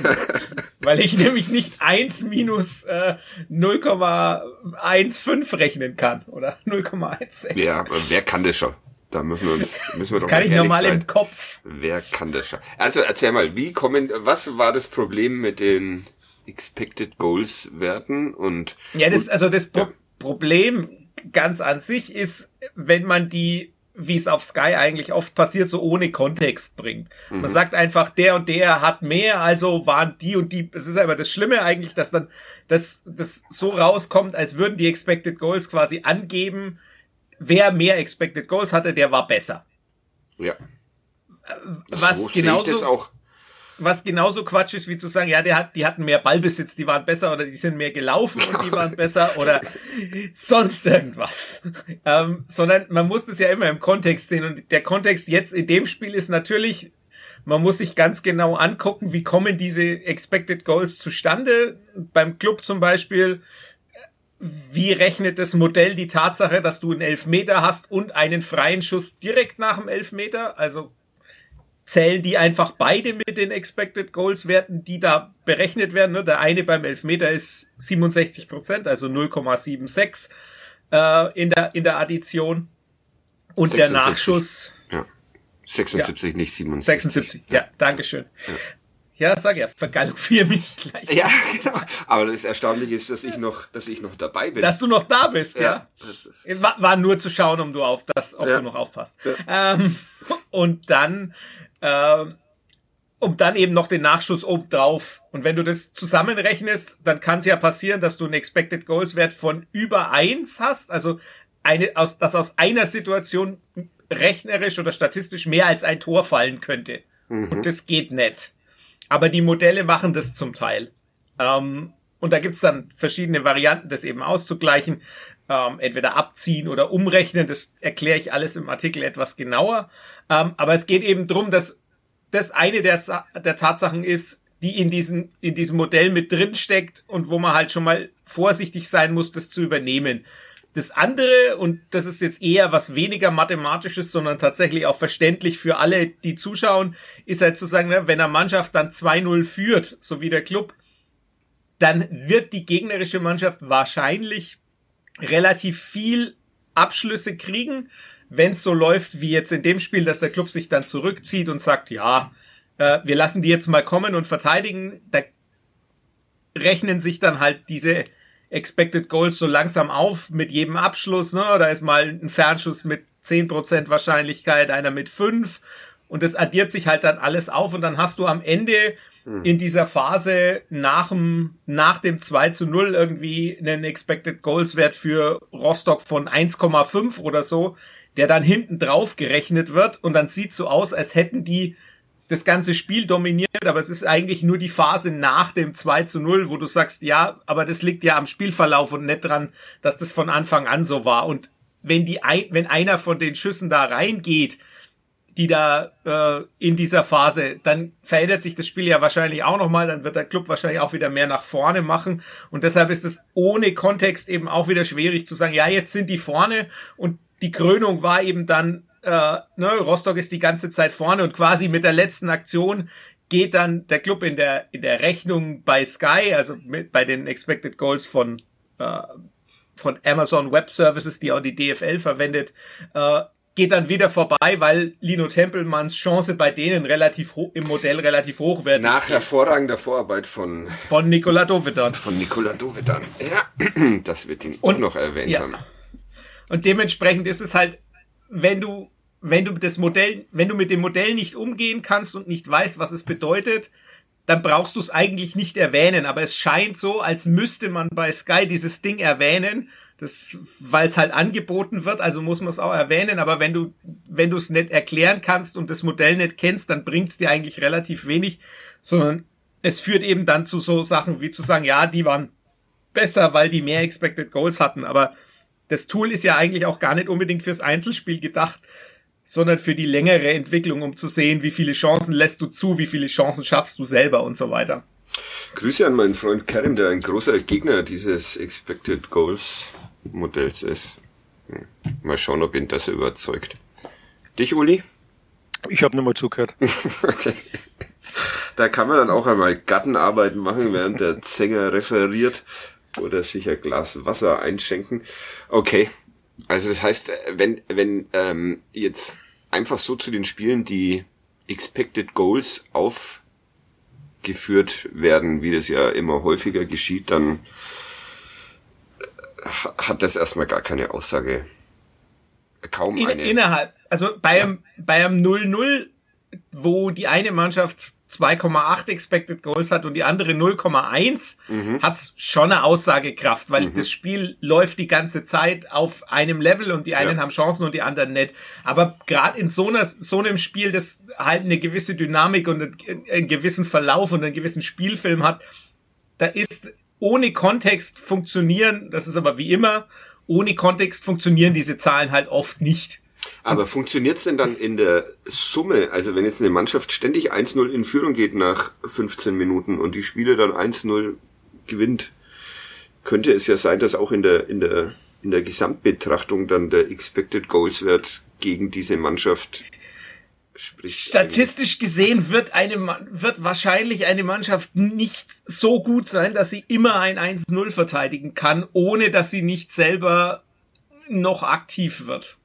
weil ich nämlich nicht 1 minus äh, 0,15 rechnen kann. Oder 0,16. Ja, aber wer kann das schon? Da müssen wir uns, müssen wir doch Kann mal ich normal sein. im Kopf. Wer kann das schon? Also erzähl mal, wie kommen, was war das Problem mit den Expected Goals Werten und Ja, das, also das Pro Ja. Problem ganz an sich ist, wenn man die, wie es auf Sky eigentlich oft passiert, so ohne Kontext bringt. Mhm. Man sagt einfach, der und der hat mehr, also waren die und die. Es ist aber das Schlimme eigentlich, dass dann das, das so rauskommt, als würden die Expected Goals quasi angeben, wer mehr Expected Goals hatte, der war besser. ja, Was so sehe ich genauso das auch. Was genauso Quatsch ist, wie zu sagen, ja, der hat, die hatten mehr Ballbesitz, die waren besser oder die sind mehr gelaufen und die waren besser oder sonst irgendwas. Ähm, sondern man muss das ja immer im Kontext sehen und der Kontext jetzt in dem Spiel ist natürlich, man muss sich ganz genau angucken, wie kommen diese Expected Goals zustande. Beim Club zum Beispiel, wie rechnet das Modell die Tatsache, dass du einen Elfmeter hast und einen freien Schuss direkt nach dem Elfmeter? Also zählen die einfach beide mit den Expected Goals Werten, die da berechnet werden. Ne? Der eine beim Elfmeter ist 67 Prozent, also 0,76 äh, in der in der Addition. Und der 66. Nachschuss Ja. 76, nicht 77. 76. Ja, Dankeschön. Ja, sag ja, vergaloppier mich gleich. Ja, genau. Aber das Erstaunliche ist, dass ich noch, dass ich noch dabei bin. Dass du noch da bist, ja. ist, War, war nur zu schauen, um du auf das, ob Ja. du noch aufpasst. Ähm, und dann, ähm, um dann eben noch den Nachschuss oben drauf. Und wenn du das zusammenrechnest, dann kann es ja passieren, dass du einen Expected Goals Wert von über eins hast. Also eine, aus, dass aus einer Situation rechnerisch oder statistisch mehr als ein Tor fallen könnte. Und das geht nicht. Aber die Modelle machen das zum Teil. Ähm, und da gibt's dann verschiedene Varianten, das eben auszugleichen. Ähm, entweder abziehen oder umrechnen. Das erkläre ich alles im Artikel etwas genauer. Ähm, aber es geht eben drum, dass das eine der, der Tatsachen ist, die in diesem, in diesem Modell mit drin steckt und wo man halt schon mal vorsichtig sein muss, das zu übernehmen. Das andere, und das ist jetzt eher was weniger mathematisches, sondern tatsächlich auch verständlich für alle, die zuschauen, ist halt zu sagen, ne, wenn eine Mannschaft dann 2-0 führt, so wie der Club, dann wird die gegnerische Mannschaft wahrscheinlich relativ viel Abschlüsse kriegen, wenn es so läuft wie jetzt in dem Spiel, dass der Club sich dann zurückzieht und sagt, ja, äh, wir lassen die jetzt mal kommen und verteidigen, da rechnen sich dann halt diese Expected Goals so langsam auf mit jedem Abschluss. Ne? Da ist mal ein Fernschuss mit 10% Wahrscheinlichkeit, einer mit 5 und das addiert sich halt dann alles auf und dann hast du am Ende hm. in dieser Phase nach dem, nach dem 2 zu 0 irgendwie einen Expected Goals Wert für Rostock von 1,5 oder so, der dann hinten drauf gerechnet wird und dann sieht so aus, als hätten die das ganze Spiel dominiert, aber es ist eigentlich nur die Phase nach dem 2 zu 0, wo du sagst, ja, aber das liegt ja am Spielverlauf und nicht dran, dass das von Anfang an so war. Und wenn die, wenn einer von den Schüssen da reingeht, die da äh, in dieser Phase, dann verändert sich das Spiel ja wahrscheinlich auch nochmal, dann wird der Club wahrscheinlich auch wieder mehr nach vorne machen. Und deshalb ist es ohne Kontext eben auch wieder schwierig zu sagen, ja, jetzt sind die vorne. Und die Krönung war eben dann äh, ne, Rostock ist die ganze Zeit vorne und quasi mit der letzten Aktion geht dann der Club in der, in der Rechnung bei Sky, also mit, bei den Expected Goals von, äh, von Amazon Web Services, die auch die DFL verwendet, äh, geht dann wieder vorbei, weil Lino Tempelmanns Chance bei denen relativ hoch, im Modell relativ hoch wird. Nach hervorragender Vorarbeit von von Nikola Dovedan. Von Nikola Dovedan. Ja, das wird ihn auch noch erwähnt ja. haben. Und dementsprechend ist es halt, wenn du wenn du das Modell, wenn du mit dem Modell nicht umgehen kannst und nicht weißt, was es bedeutet, dann brauchst du es eigentlich nicht erwähnen. Aber es scheint so, als müsste man bei Sky dieses Ding erwähnen, das, weil es halt angeboten wird, also muss man es auch erwähnen. Aber wenn du, wenn du es nicht erklären kannst und das Modell nicht kennst, dann bringt es dir eigentlich relativ wenig, sondern es führt eben dann zu so Sachen wie zu sagen, ja, die waren besser, weil die mehr Expected Goals hatten. Aber das Tool ist ja eigentlich auch gar nicht unbedingt fürs Einzelspiel gedacht, sondern für die längere Entwicklung, um zu sehen, wie viele Chancen lässt du zu, wie viele Chancen schaffst du selber und so weiter. Grüße an meinen Freund Karim, der ein großer Gegner dieses Expected Goals Modells ist. Hm. Mal schauen, ob ihn das überzeugt. Dich, Uli? Ich habe nur mal zugehört. okay. Da kann man dann auch einmal Gattenarbeiten machen, während der Zänger referiert oder sich ein Glas Wasser einschenken. Okay, also das heißt, wenn, wenn ähm, jetzt einfach so zu den Spielen die Expected Goals aufgeführt werden, wie das ja immer häufiger geschieht, dann hat das erstmal gar keine Aussage. Kaum In, eine. Innerhalb, also bei ja. einem, bei einem 0-0, wo die eine Mannschaft 2,8 Expected Goals hat und die andere 0,1, mhm. hat's schon eine Aussagekraft, weil mhm. das Spiel läuft die ganze Zeit auf einem Level und die einen ja. haben Chancen und die anderen nicht. Aber gerade in so, einer, so einem Spiel, das halt eine gewisse Dynamik und einen, einen gewissen Verlauf und einen gewissen Spielfilm hat, da ist ohne Kontext funktionieren, das ist aber wie immer, ohne Kontext funktionieren diese Zahlen halt oft nicht. Aber funktioniert's denn dann in der Summe? Also wenn jetzt eine Mannschaft ständig 1-0 in Führung geht nach 15 Minuten und die Spiele dann 1-0 gewinnt, könnte es ja sein, dass auch in der, in der, in der Gesamtbetrachtung dann der Expected Goals Wert gegen diese Mannschaft spricht. Statistisch gesehen wird eine, wird wahrscheinlich eine Mannschaft nicht so gut sein, dass sie immer ein 1-0 verteidigen kann, ohne dass sie nicht selber noch aktiv wird.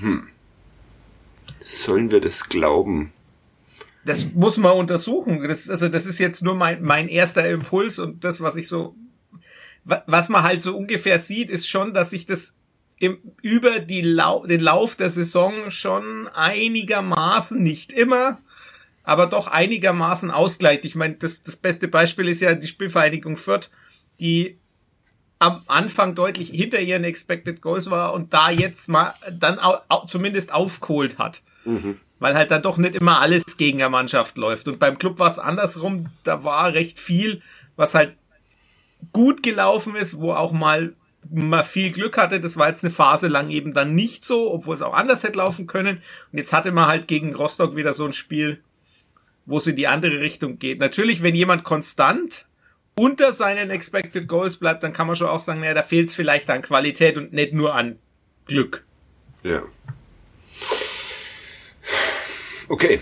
Hm. Sollen wir das glauben? Das muss man untersuchen. Das, also, das ist jetzt nur mein, mein erster Impuls und das, was ich so, was man halt so ungefähr sieht, ist schon, dass sich das im, über die Lau den Lauf der Saison schon einigermaßen, nicht immer, aber doch einigermaßen ausgleicht. Ich meine, das, das beste Beispiel ist ja die Spielvereinigung Fürth, die am Anfang deutlich hinter ihren Expected Goals war und da jetzt mal dann au, au, zumindest aufgeholt hat. Mhm. Weil halt dann doch nicht immer alles gegen der Mannschaft läuft. Und beim Club war es andersrum, da war recht viel, was halt gut gelaufen ist, wo auch mal mal viel Glück hatte. Das war jetzt eine Phase lang eben dann nicht so, obwohl es auch anders hätte laufen können. Und jetzt hatte man halt gegen Rostock wieder so ein Spiel, wo es in die andere Richtung geht. Natürlich, wenn jemand konstant unter seinen Expected Goals bleibt, dann kann man schon auch sagen, naja, da fehlt es vielleicht an Qualität und nicht nur an Glück. Ja. Okay.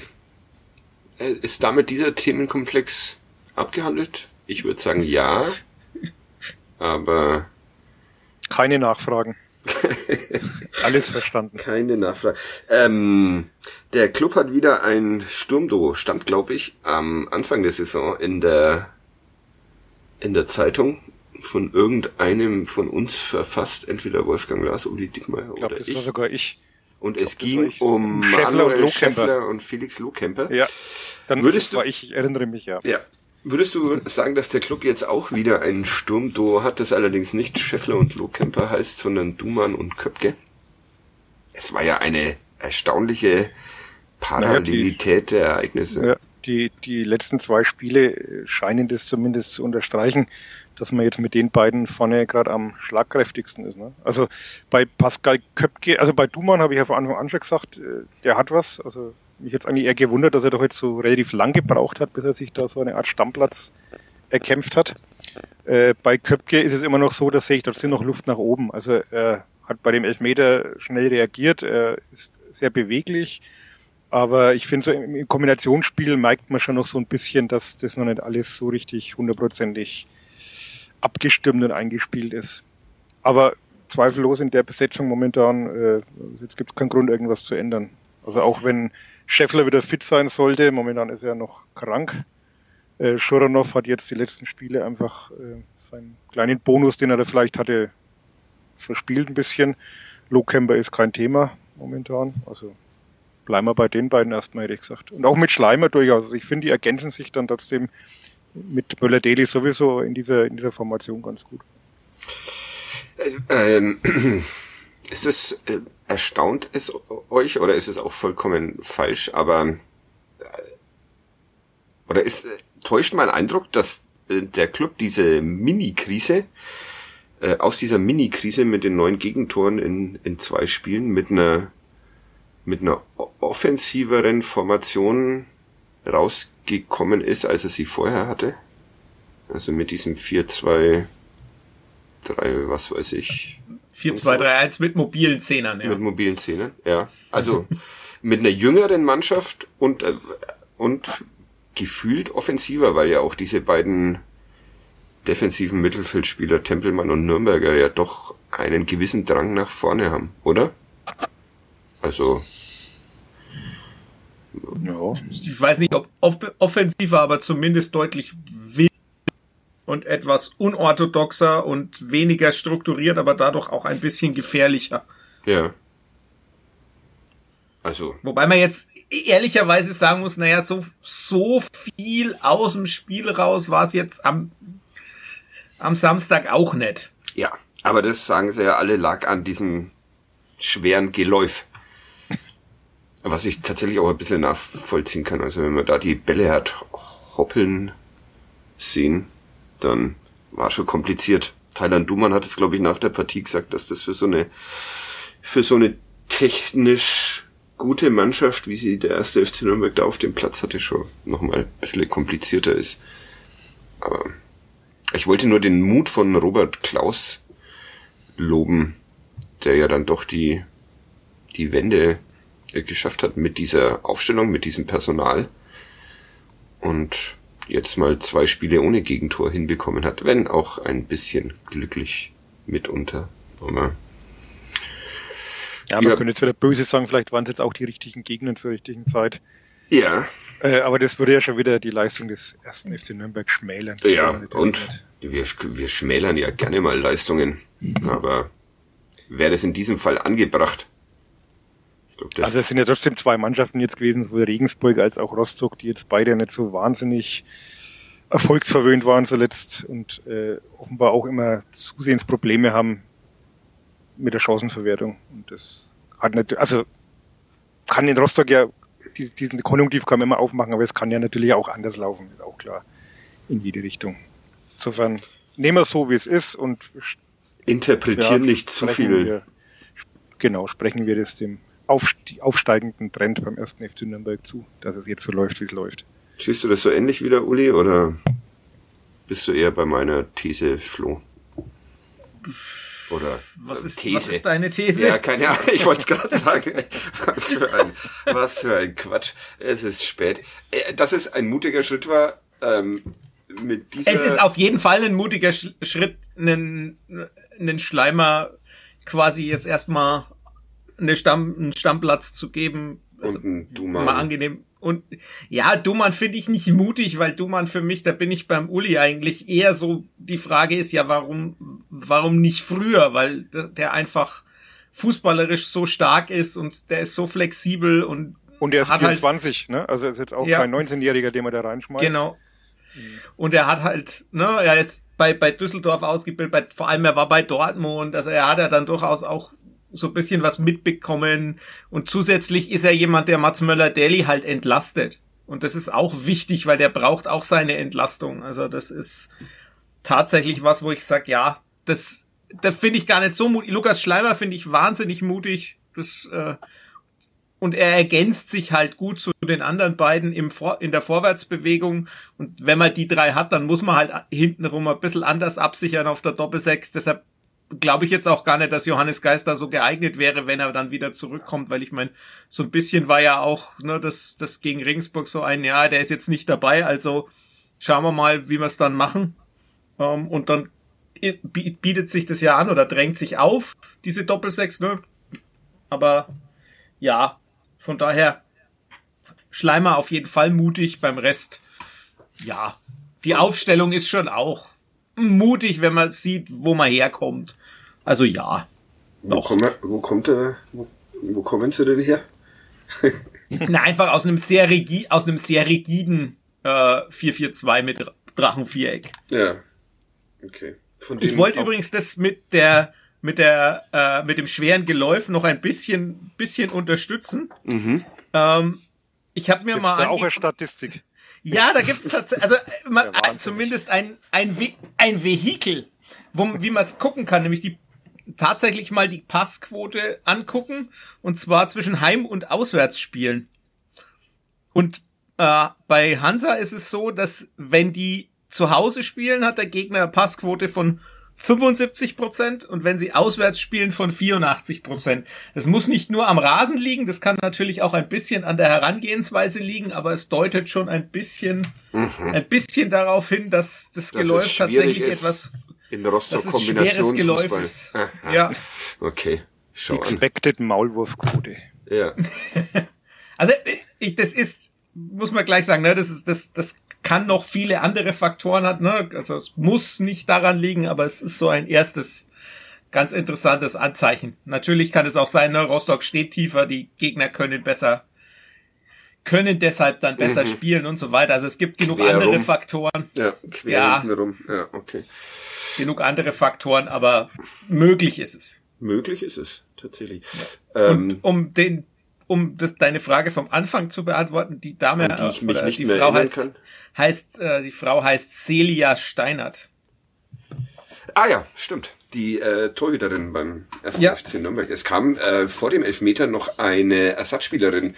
Äh, ist damit dieser Themenkomplex abgehandelt? Ich würde sagen ja. Aber. Keine Nachfragen. Alles verstanden. Keine Nachfrage. Ähm, der Club hat wieder ein Sturmdo, stand glaube ich am Anfang der Saison in der in der Zeitung von irgendeinem von uns verfasst, entweder Wolfgang Lars, Uli Dickmeyer Ich glaube, oder das ich. war sogar ich. Und es glaub, ging um Scheffler und Manuel Lohkemper. Scheffler und Felix Lohkemper. Ja. Dann Würdest du- war ich, ich erinnere mich, ja. Ja. Würdest du sagen, dass der Club jetzt auch wieder ein Sturmduo hat, das allerdings nicht Scheffler und Lohkemper heißt, sondern Duman und Köpke? Es war ja eine erstaunliche Parallelität der Ereignisse. Ja, die, die letzten zwei Spiele äh, scheinen das zumindest zu unterstreichen, dass man jetzt mit den beiden vorne gerade am schlagkräftigsten ist. Ne? Also bei Pascal Köpke, also bei Duman habe ich ja von Anfang an schon gesagt, äh, der hat was. Also mich jetzt eigentlich eher gewundert, dass er doch jetzt so relativ lang gebraucht hat, bis er sich da so eine Art Stammplatz erkämpft hat. Äh, bei Köpke ist es immer noch so, dass sehe ich trotzdem noch Luft nach oben. Also er hat bei dem Elfmeter schnell reagiert, er ist sehr beweglich, aber ich finde so im Kombinationsspiel merkt man schon noch so ein bisschen, dass das noch nicht alles so richtig hundertprozentig abgestimmt und eingespielt ist. Aber zweifellos in der Besetzung momentan, äh, jetzt gibt es keinen Grund, irgendwas zu ändern. Also auch wenn Scheffler wieder fit sein sollte, momentan ist er noch krank. Äh, Schuranov hat jetzt die letzten Spiele einfach äh, seinen kleinen Bonus, den er da vielleicht hatte, verspielt ein bisschen. Lohkemper ist kein Thema momentan. Also bleiben wir bei den beiden erstmal, hätte ich gesagt. Und auch mit Schleimer durchaus. Also ich finde, die ergänzen sich dann trotzdem mit Möller-Deli sowieso in dieser, in dieser Formation ganz gut. Ähm, ist es, äh, erstaunt es euch oder ist es auch vollkommen falsch, aber, äh, oder ist, äh, täuscht mein Eindruck, dass äh, der Club diese Mini-Krise, äh, aus dieser Mini-Krise mit den neun Gegentoren in, in zwei Spielen mit einer, mit einer offensiveren Formation rausgekommen ist, als er sie vorher hatte? Also mit diesem 4-2, 3, was weiß ich, 4-2-3-1 mit mobilen Zehnern, ja. mit mobilen Zähnen, ja. Also mit einer jüngeren Mannschaft und, äh, und gefühlt offensiver, weil ja auch diese beiden defensiven Mittelfeldspieler Tempelmann und Nürnberger ja doch einen gewissen Drang nach vorne haben, oder? Also, Ja. Ich weiß nicht, ob off offensiver, aber zumindest deutlich wild und etwas unorthodoxer und weniger strukturiert, aber dadurch auch ein bisschen gefährlicher. ja. Also, Wobei man jetzt ehrlicherweise sagen muss, naja, so, so viel aus dem Spiel raus war es jetzt am, am Samstag auch nicht. ja. Aber das sagen sie ja alle lag an diesem schweren Geläuf. Was ich tatsächlich auch ein bisschen nachvollziehen kann. Also wenn man da die Bälle hat hoppeln sehen, dann war schon kompliziert. Thailand Duman hat es, glaube ich, nach der Partie gesagt, dass das für so eine, für so eine technisch gute Mannschaft, wie sie der erste FC Nürnberg da auf dem Platz hatte, schon nochmal ein bisschen komplizierter ist. Aber ich wollte nur den Mut von Robert Klaus loben, der ja dann doch die, die Wende geschafft hat mit dieser Aufstellung, mit diesem Personal und jetzt mal zwei Spiele ohne Gegentor hinbekommen hat, wenn auch ein bisschen glücklich mitunter. Aber Ja, man Ja. könnte jetzt wieder böse sagen, vielleicht waren es jetzt auch die richtigen Gegner zur richtigen Zeit. ja, Äh, aber das würde ja schon wieder die Leistung des ersten FC Nürnberg schmälern. ja, und wir, wir schmälern ja gerne mal Leistungen, aber wäre das in diesem Fall angebracht? Glaub, Also es sind ja trotzdem zwei Mannschaften jetzt gewesen, sowohl Regensburg als auch Rostock, die jetzt beide nicht so wahnsinnig erfolgsverwöhnt waren zuletzt und äh, offenbar auch immer zusehends Probleme haben mit der Chancenverwertung. Und das hat nicht, also kann in Rostock ja diesen, Konjunktiv kann man immer aufmachen, aber es kann ja natürlich auch anders laufen, ist auch klar. In jede Richtung. Insofern nehmen wir es so, wie es ist und interpretieren nicht zu viel. Wir, genau, sprechen wir das dem aufsteigenden Trend beim ersten FC Nürnberg zu, dass es jetzt so läuft, wie es läuft. Siehst du das so ähnlich wie der Uli oder bist du eher bei meiner These, Flo? Oder Was äh, ist, These? was ist deine These? Ja, keine Ahnung, ich wollte es gerade sagen. Was für, ein, was für ein Quatsch. Es ist spät. Äh, Dass es ein mutiger Schritt war, ähm, mit dieser... Es ist auf jeden Fall ein mutiger Sch Schritt, einen, einen Schleimer quasi jetzt erstmal eine Stamm, einen Stammplatz zu geben. Also, und ein Duman. Mal angenehm. Und ja, Duman finde ich nicht mutig, weil Duman für mich, da bin ich beim Uli eigentlich eher so, die Frage ist ja, warum, warum nicht früher? Weil der einfach fußballerisch so stark ist und der ist so flexibel und und er ist 24, halt, ne? Also er ist jetzt auch ja, kein 19-Jähriger, den man da reinschmeißt. Genau. Und er hat halt, ne, er ist bei, bei Düsseldorf ausgebildet, bei, vor allem er war bei Dortmund, also er hat ja dann durchaus auch so ein bisschen was mitbekommen und zusätzlich ist er jemand, der Mats Möller-Deli halt entlastet. Und das ist auch wichtig, weil der braucht auch seine Entlastung. Also das ist tatsächlich was, wo ich sage, ja, das, das finde ich gar nicht so mutig. Lukas Schleimer finde ich wahnsinnig mutig. Das, äh, und er ergänzt sich halt gut zu den anderen beiden im Vor in der Vorwärtsbewegung. Und wenn man die drei hat, dann muss man halt hintenrum ein bisschen anders absichern auf der Doppelsechs. Deshalb glaube ich jetzt auch gar nicht, dass Johannes Geist da so geeignet wäre, wenn er dann wieder zurückkommt, weil ich meine, so ein bisschen war ja auch, ne, das, das gegen Regensburg so ein, ja, der ist jetzt nicht dabei, also schauen wir mal, wie wir es dann machen. Ähm, und dann bietet sich das ja an oder drängt sich auf, diese Doppelsechs, ne? Aber ja, von daher Schleimer auf jeden Fall mutig, beim Rest, ja, die Aufstellung ist schon auch mutig, wenn man sieht, wo man herkommt. Also ja. Wo, komm, wo kommt der, wo, wo kommen sie denn her? Na, einfach aus einem sehr rigid, aus einem sehr rigiden äh, 442 mit Drachenviereck. Ja. Okay. Von ich wollte übrigens das mit der mit der äh, mit dem schweren Geläuf noch ein bisschen bisschen unterstützen. Mhm. Ähm, ich habe mir Gibt's mal da auch eine Statistik. Ja, da gibt es tatsächlich, also man, ja, zumindest ein, ein, Ve ein Vehikel, wo, wie man es gucken kann, nämlich die tatsächlich mal die Passquote angucken und zwar zwischen Heim- und Auswärtsspielen. Und äh, bei Hansa ist es so, dass wenn die zu Hause spielen, hat der Gegner eine Passquote von 75 Prozent und wenn sie auswärts spielen von 84 Prozent. Das muss nicht nur am Rasen liegen, das kann natürlich auch ein bisschen an der Herangehensweise liegen, aber es deutet schon ein bisschen, mhm. ein bisschen darauf hin, dass das Geläuf tatsächlich etwas in Rostock Kombinationsfußball. Ist. ja. Okay. Schau Expected an. Maulwurfquote. Ja. also ich, das ist, muss man gleich sagen, ne, das ist das, das kann noch viele andere Faktoren hat. Ne? Also es muss nicht daran liegen, aber es ist so ein erstes ganz interessantes Anzeichen. Natürlich kann es auch sein, ne? Rostock steht tiefer, die Gegner können besser, können deshalb dann besser mhm. spielen und so weiter. Also es gibt genug quer andere rum. Faktoren. Ja, quer ja, rum. Ja, okay. Genug andere Faktoren, aber möglich ist es. Möglich ist es, tatsächlich. Ja. Ähm, und um den um das deine Frage vom Anfang zu beantworten, die Dame die ich mich nicht die mehr Frau heißt, kann heißt, äh, die Frau heißt Celia Steinert. Ah ja, stimmt. Die äh, Torhüterin beim ersten ja. FC Nürnberg. Es kam äh, vor dem Elfmeter noch eine Ersatzspielerin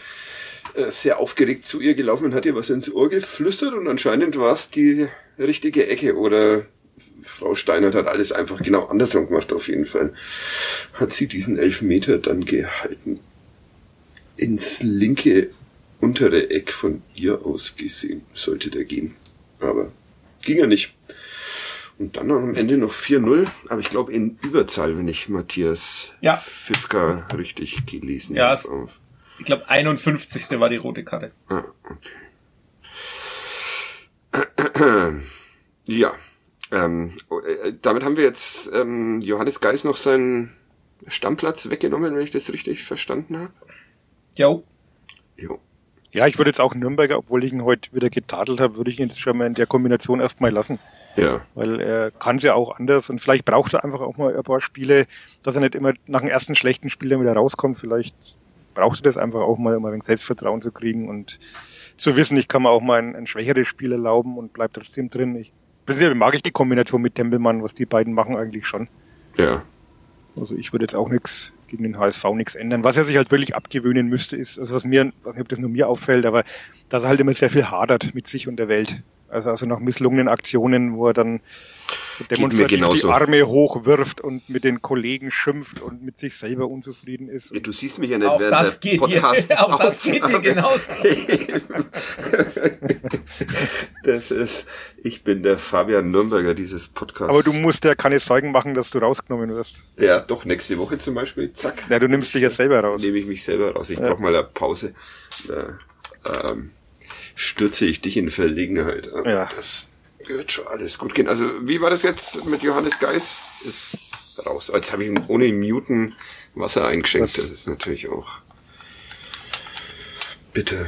äh, sehr aufgeregt zu ihr gelaufen und hat ihr was ins Ohr geflüstert und anscheinend war es die richtige Ecke oder Frau Steinert hat alles einfach genau andersrum gemacht auf jeden Fall. Hat sie diesen Elfmeter dann gehalten. Ins linke untere Eck von ihr aus gesehen sollte der gehen. Aber ging ja nicht. Und dann am Ende noch 4-0, aber ich glaube in Überzahl, wenn ich Matthias ja. Fifka richtig gelesen ja, habe. Ich glaube 51. war die rote Karte. Ah, okay. ja. Ähm, äh, damit haben wir jetzt ähm, Johannes Geis noch seinen Stammplatz weggenommen, wenn ich das richtig verstanden habe. Jo. Jo. Ja, ich würde jetzt auch Nürnberger, obwohl ich ihn heute wieder getadelt habe, würde ich ihn jetzt schon mal in der Kombination erstmal lassen. Ja. Weil er kann es ja auch anders und vielleicht braucht er einfach auch mal ein paar Spiele, dass er nicht immer nach dem ersten schlechten Spiel dann wieder rauskommt. Vielleicht braucht er das einfach auch mal, um ein wenig Selbstvertrauen zu kriegen und zu wissen, ich kann mir auch mal ein, ein schwächeres Spiel erlauben und bleibt trotzdem drin. Ich, prinzipiell mag ich die Kombination mit Tempelmann, was die beiden machen eigentlich schon. Ja. Also ich würde jetzt auch nichts gegen den HSV nichts ändern. Was er sich halt wirklich abgewöhnen müsste, ist, also was mir, weiß nicht, ob das nur mir auffällt, aber dass er halt immer sehr viel hadert mit sich und der Welt. Also, also nach misslungenen Aktionen, wo er dann demonstrativ genauso. die Arme hochwirft und mit den Kollegen schimpft und mit sich selber unzufrieden ist. Du siehst mich ja nicht Auch während das der geht Podcast. dir, auch das geht dir genauso. das ist, ich bin der Fabian Nürnberger dieses Podcasts. Aber du musst ja keine Sorgen machen, dass du rausgenommen wirst. Ja, doch, nächste Woche zum Beispiel, zack. Ja, du nimmst dich ja selber raus. Nehme ich mich selber raus. Ich brauche mal eine Pause. Da, ähm, stürze ich dich in Verlegenheit. Ja. Das wird schon alles gut gehen. Also, wie war das jetzt mit Johannes Geis? Ist raus. Jetzt habe ich ihm ohne Muten Wasser eingeschenkt. Das ist natürlich auch bitter.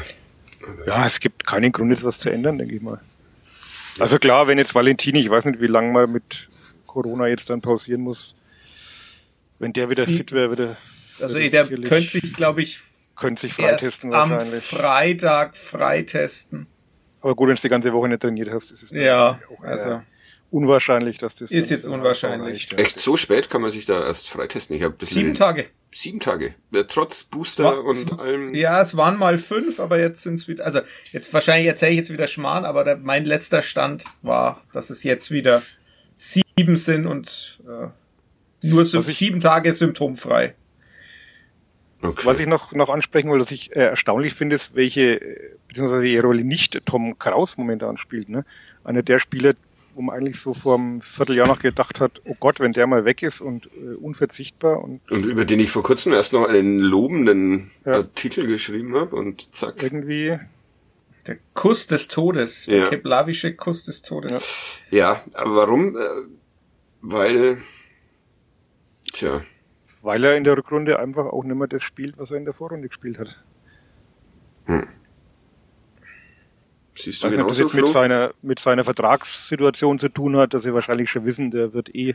Ja, es gibt keinen Grund, jetzt was zu ändern, denke ich mal. Also klar, wenn jetzt Valentini, ich weiß nicht, wie lange man mit Corona jetzt dann pausieren muss, wenn der wieder Sie- fit wäre, würde Also würde der könnte sich, glaube ich, könnte sich erst freitesten am wahrscheinlich. Freitag freitesten. Aber gut, wenn du die ganze Woche nicht trainiert hast, ist es Ja, auch eher also unwahrscheinlich, dass das Ist jetzt unwahrscheinlich. Reicht, ja. Echt so spät kann man sich da erst freitesten. Ich habe sieben Tage. Sieben Tage. Ja, trotz Booster Ja, und allem. Ja, es waren mal fünf, aber jetzt sind es wieder, also jetzt wahrscheinlich erzähle ich jetzt wieder Schmarrn, aber der, mein letzter Stand war, dass es jetzt wieder sieben sind und äh, nur so sieben Tage symptomfrei. Okay. Was ich noch, noch ansprechen wollte, was ich äh, erstaunlich finde, ist, welche, äh, beziehungsweise welche Rolle nicht Tom Kraus momentan spielt. Ne? Einer der Spieler, wo man eigentlich so vor einem Vierteljahr noch gedacht hat, oh Gott, wenn der mal weg ist und äh, unverzichtbar und und über den ich vor kurzem erst noch einen lobenden Ja. Artikel geschrieben habe und zack. irgendwie, Der Kuss des Todes, der Ja. keplavische Kuss des Todes. Ja, aber warum? Äh, weil, tja, weil er in der Rückrunde einfach auch nicht mehr das spielt, was er in der Vorrunde gespielt hat. siehst Ich du nicht, ob das jetzt mit seiner, mit seiner Vertragssituation zu tun hat, dass sie wahrscheinlich schon wissen, der wird eh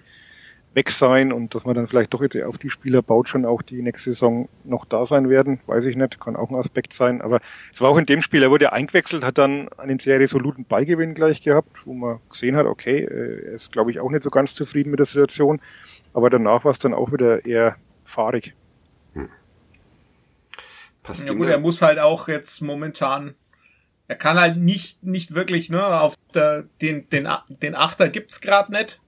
weg sein und dass man dann vielleicht doch jetzt auf die Spieler baut, schon auch die nächste Saison noch da sein werden. Weiß ich nicht, kann auch ein Aspekt sein. Aber es war auch in dem Spiel, er wurde eingewechselt, hat dann einen sehr resoluten Beigewinn gleich gehabt, wo man gesehen hat, okay, äh, er ist, glaube ich, auch nicht so ganz zufrieden mit der Situation. Aber danach war es dann auch wieder eher fahrig. Passt Ja gut, er muss halt auch jetzt momentan, er kann halt nicht, nicht wirklich, ne, auf der, den, den, A- den Achter gibt's grad nicht,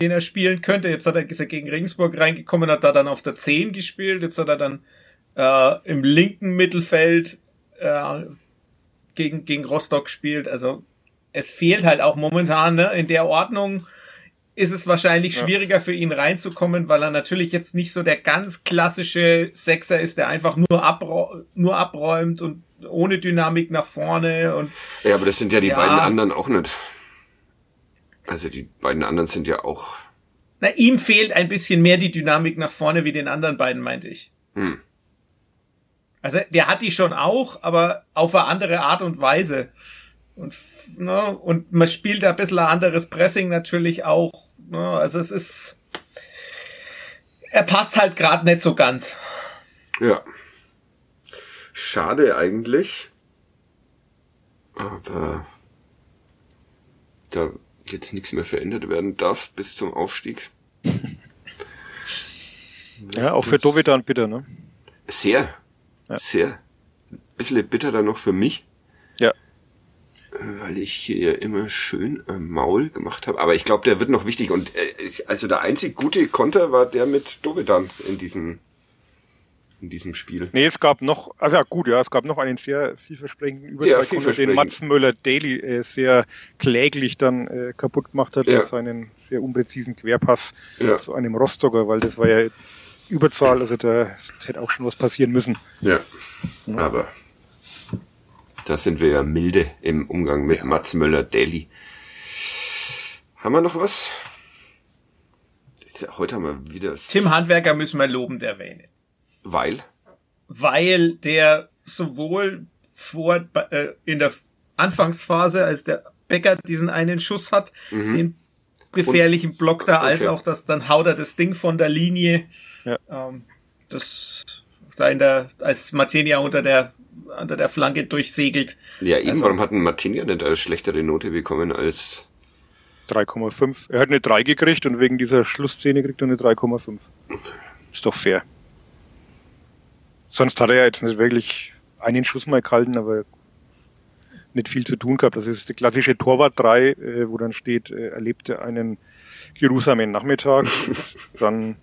den er spielen könnte. Jetzt hat er, ist er gegen Regensburg reingekommen, hat da dann auf der 10 gespielt, jetzt hat er dann äh, im linken Mittelfeld äh, gegen, gegen Rostock gespielt. Also es fehlt halt auch momentan, ne, in der Ordnung ist es wahrscheinlich schwieriger für ihn reinzukommen, weil er natürlich jetzt nicht so der ganz klassische Sechser ist, der einfach nur, abräu nur abräumt und ohne Dynamik nach vorne und Ja, aber das sind ja die Ja. beiden anderen auch nicht. Also die beiden anderen sind ja auch. na, ihm fehlt ein bisschen mehr die Dynamik nach vorne wie den anderen beiden, meinte ich. Hm. Also der hat die schon auch, aber auf eine andere Art und Weise. Und, ne, und man spielt da ein bisschen ein anderes Pressing natürlich auch. Ne, also es ist. Er passt halt gerade nicht so ganz. Ja. Schade eigentlich. Aber da jetzt nichts mehr verändert werden darf bis zum Aufstieg. Ja, auch für Dovedan bitter, ne? Sehr, Ja. sehr. Ein bisschen bitter dann noch für mich, weil ich hier ja immer schön am Maul gemacht habe. Aber ich glaube, der wird noch wichtig. Und äh, also der einzig gute Konter war der mit Dovedan in diesem in diesem Spiel. Nee, es gab noch, also ja, gut, ja, es gab noch einen sehr vielversprechenden Überzahl, Ja, den. Mats Möller-Daly äh, sehr kläglich dann äh, kaputt gemacht hat Ja. mit seinen sehr unpräzisen Querpass Ja. zu einem Rostocker, weil das war ja Überzahl, also da hätte auch schon was passieren müssen. Ja. Aber da sind wir ja milde im Umgang mit Mats Möller-Daly. Haben wir noch was? Heute haben wir wieder... Tim Handwerker müssen wir lobend erwähnen. Weil? weil der sowohl vor äh, in der Anfangsphase, als der Becker diesen einen Schuss hat, den gefährlichen Block da, als Mhm. Okay. auch das dann haut er das Ding von der Linie. Ja. Ähm, das sei in der, als Martinia unter der unter der Flanke durchsegelt. Ja, eben, Also- warum hat ein Martinia nicht eine schlechtere Note bekommen als... 3,5. Er hat eine 3 gekriegt und wegen dieser Schlussszene kriegt er eine 3,5. Ist doch fair. Sonst hat er ja jetzt nicht wirklich einen Schuss mal gehalten, aber nicht viel zu tun gehabt. Das ist die klassische Torwart 3, äh, wo dann steht, äh, erlebte einen Jerusalem Nachmittag. dann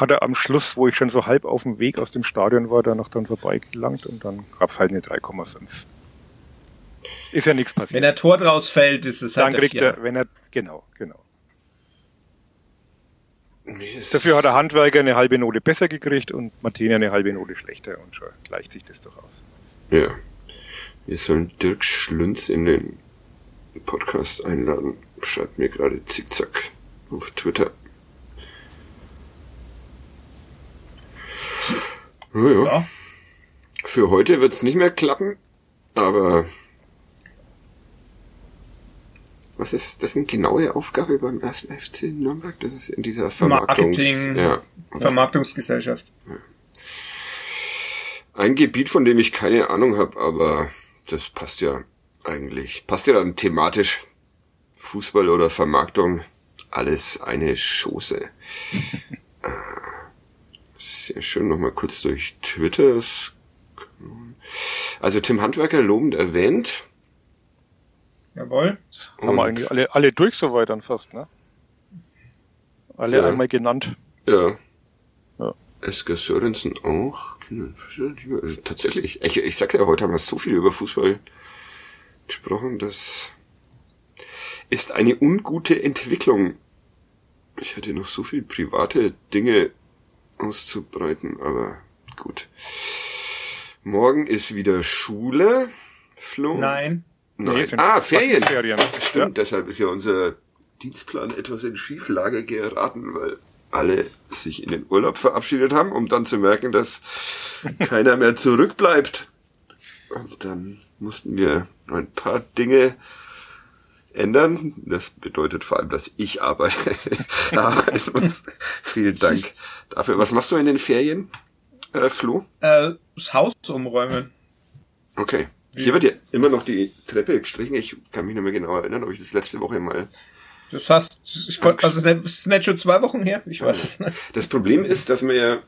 hat er am Schluss, wo ich schon so halb auf dem Weg aus dem Stadion war, da noch dann vorbeigelangt und dann gab es halt eine 3,5. Ist ja nichts passiert. Wenn er Tor draus fällt, ist es dann halt kriegt er, wenn er, genau, genau. Dafür hat der Handwerker eine halbe Note besser gekriegt und Martina eine halbe Note schlechter und schon gleicht sich das doch aus. Ja. Wir sollen Dirk Schlünz in den Podcast einladen. Schreibt mir gerade zickzack auf Twitter. Naja. Ja. Für heute wird's nicht mehr klappen, aber was ist das eine genaue Aufgabe beim ersten FC Nürnberg? Das ist in dieser Vermarktungs Marketing, ja. Vermarktungsgesellschaft. Ja. Ein Gebiet, von dem ich keine Ahnung habe, aber das passt ja eigentlich. Passt ja dann thematisch. Fußball oder Vermarktung, alles eine Schoße. Sehr schön, nochmal kurz durch Twitter. Also Tim Handwerker lobend erwähnt. Jawohl. Und haben wir eigentlich alle, alle durch soweit dann fast, ne? Alle ja. einmal genannt. Ja. ja. Esker Sörensen auch. Also tatsächlich. Ich, ich sag's ja, heute haben wir so viel über Fußball gesprochen. Das ist eine ungute Entwicklung. Ich hätte noch so viel private Dinge auszubreiten, aber gut. Morgen ist wieder Schule. Flo? Nein. Nein. Nee, ah, Ferien. Ferien. Stimmt, ja. deshalb ist ja unser Dienstplan etwas in Schieflage geraten, weil alle sich in den Urlaub verabschiedet haben, um dann zu merken, dass keiner mehr zurückbleibt. Und dann mussten wir ein paar Dinge ändern. Das bedeutet vor allem, dass ich arbeite, arbeiten muss. Vielen Dank dafür. Was machst du in den Ferien, äh, Flo? Äh, das Haus umräumen. Okay. Hier wird ja immer noch die Treppe gestrichen. Ich kann mich nicht mehr genau erinnern, ob ich das letzte Woche mal. Das heißt, ich, also das ist nicht schon zwei Wochen her? Ich weiß es nicht. Das Problem ist, dass man ja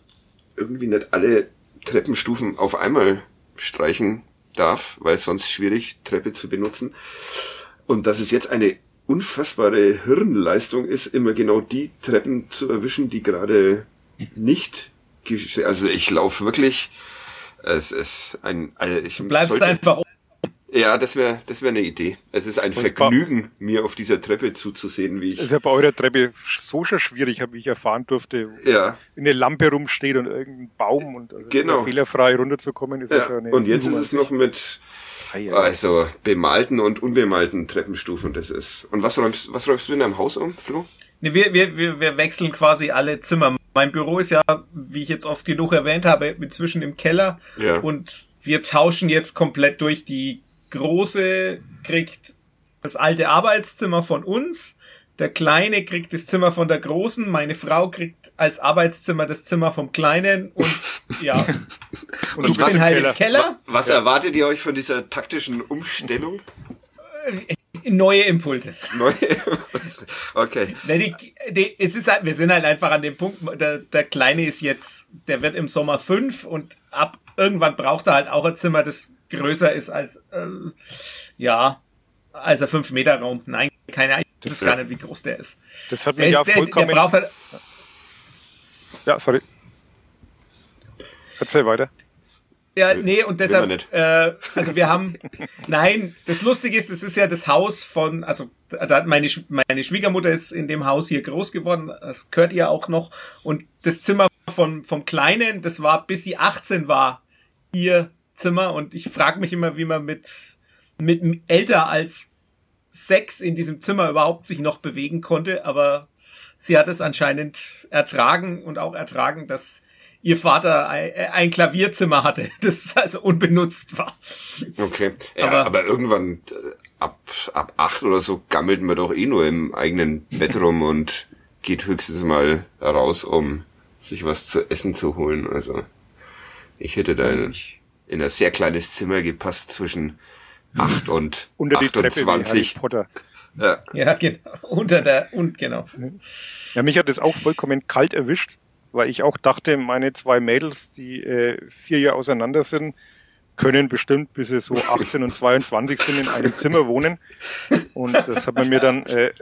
irgendwie nicht alle Treppenstufen auf einmal streichen darf, weil es sonst schwierig Treppe zu benutzen. Und dass es jetzt eine unfassbare Hirnleistung ist, immer genau die Treppen zu erwischen, die gerade nicht, also ich laufe wirklich es ist ein, also ich du bleibst sollte, einfach ja, das wäre das wäre eine Idee. Es ist ein Vergnügen, mir auf dieser Treppe zuzusehen, wie ich. Es ist ja bei eurer Treppe so schon schwierig, wie ich erfahren durfte. Ja. Eine Lampe rumsteht und irgendein Baum und also genau. fehlerfrei runterzukommen ist ja. ja Und jetzt ist es noch mit also bemalten und unbemalten Treppenstufen. Das ist. Und was räumst was räumst du in deinem Haus um, Flo? Nee, wir, wir, wir, wir wechseln quasi alle Zimmer. Mein Büro ist ja, wie ich jetzt oft genug erwähnt habe, inzwischen im Keller. Ja. Und wir tauschen jetzt komplett durch. Die große kriegt das alte Arbeitszimmer von uns. Der Kleine kriegt das Zimmer von der Großen. Meine Frau kriegt als Arbeitszimmer das Zimmer vom Kleinen. Und ja, und ich bin halt im Keller. Was ja. erwartet ihr euch von dieser taktischen Umstellung? Äh, neue Impulse. Neue Impulse. Okay. Die, die, es ist halt, wir sind halt einfach an dem Punkt, der, der Kleine ist jetzt, der wird im Sommer fünf und ab irgendwann braucht er halt auch ein Zimmer, das größer ist als, äh, ja, als ein fünf Meter Raum. Nein, keine Ich weiß gar nicht, wie groß der ist. Das hat mich ja der, vollkommen... Der braucht halt, ja, sorry. Erzähl weiter. Ja, nee, und deshalb, äh, also wir haben, nein, das Lustige ist, es ist ja das Haus von, also da hat meine, meine Schwiegermutter ist in dem Haus hier groß geworden, das gehört ihr auch noch, und das Zimmer von, vom Kleinen, das war, bis sie 18 war, ihr Zimmer, und ich frage mich immer, wie man mit, mit älter als sechs in diesem Zimmer überhaupt sich noch bewegen konnte, aber sie hat es anscheinend ertragen und auch ertragen, dass ihr Vater ein, Klavierzimmer hatte, das also unbenutzt war. Okay, ja, aber, aber irgendwann äh, ab, ab acht oder so gammelt man doch eh nur im eigenen Bett rum und geht höchstens mal raus, um sich was zu essen zu holen. Also ich hätte da in, in ein sehr kleines Zimmer gepasst zwischen acht und Unter 28. Ja. ja, genau. Unter der, und genau. Ja, mich hat es auch vollkommen kalt erwischt weil ich auch dachte, meine zwei Mädels, die äh, vier Jahre auseinander sind, können bestimmt bis sie so 18 und 22 sind in einem Zimmer wohnen. Und das hat man mir dann äh,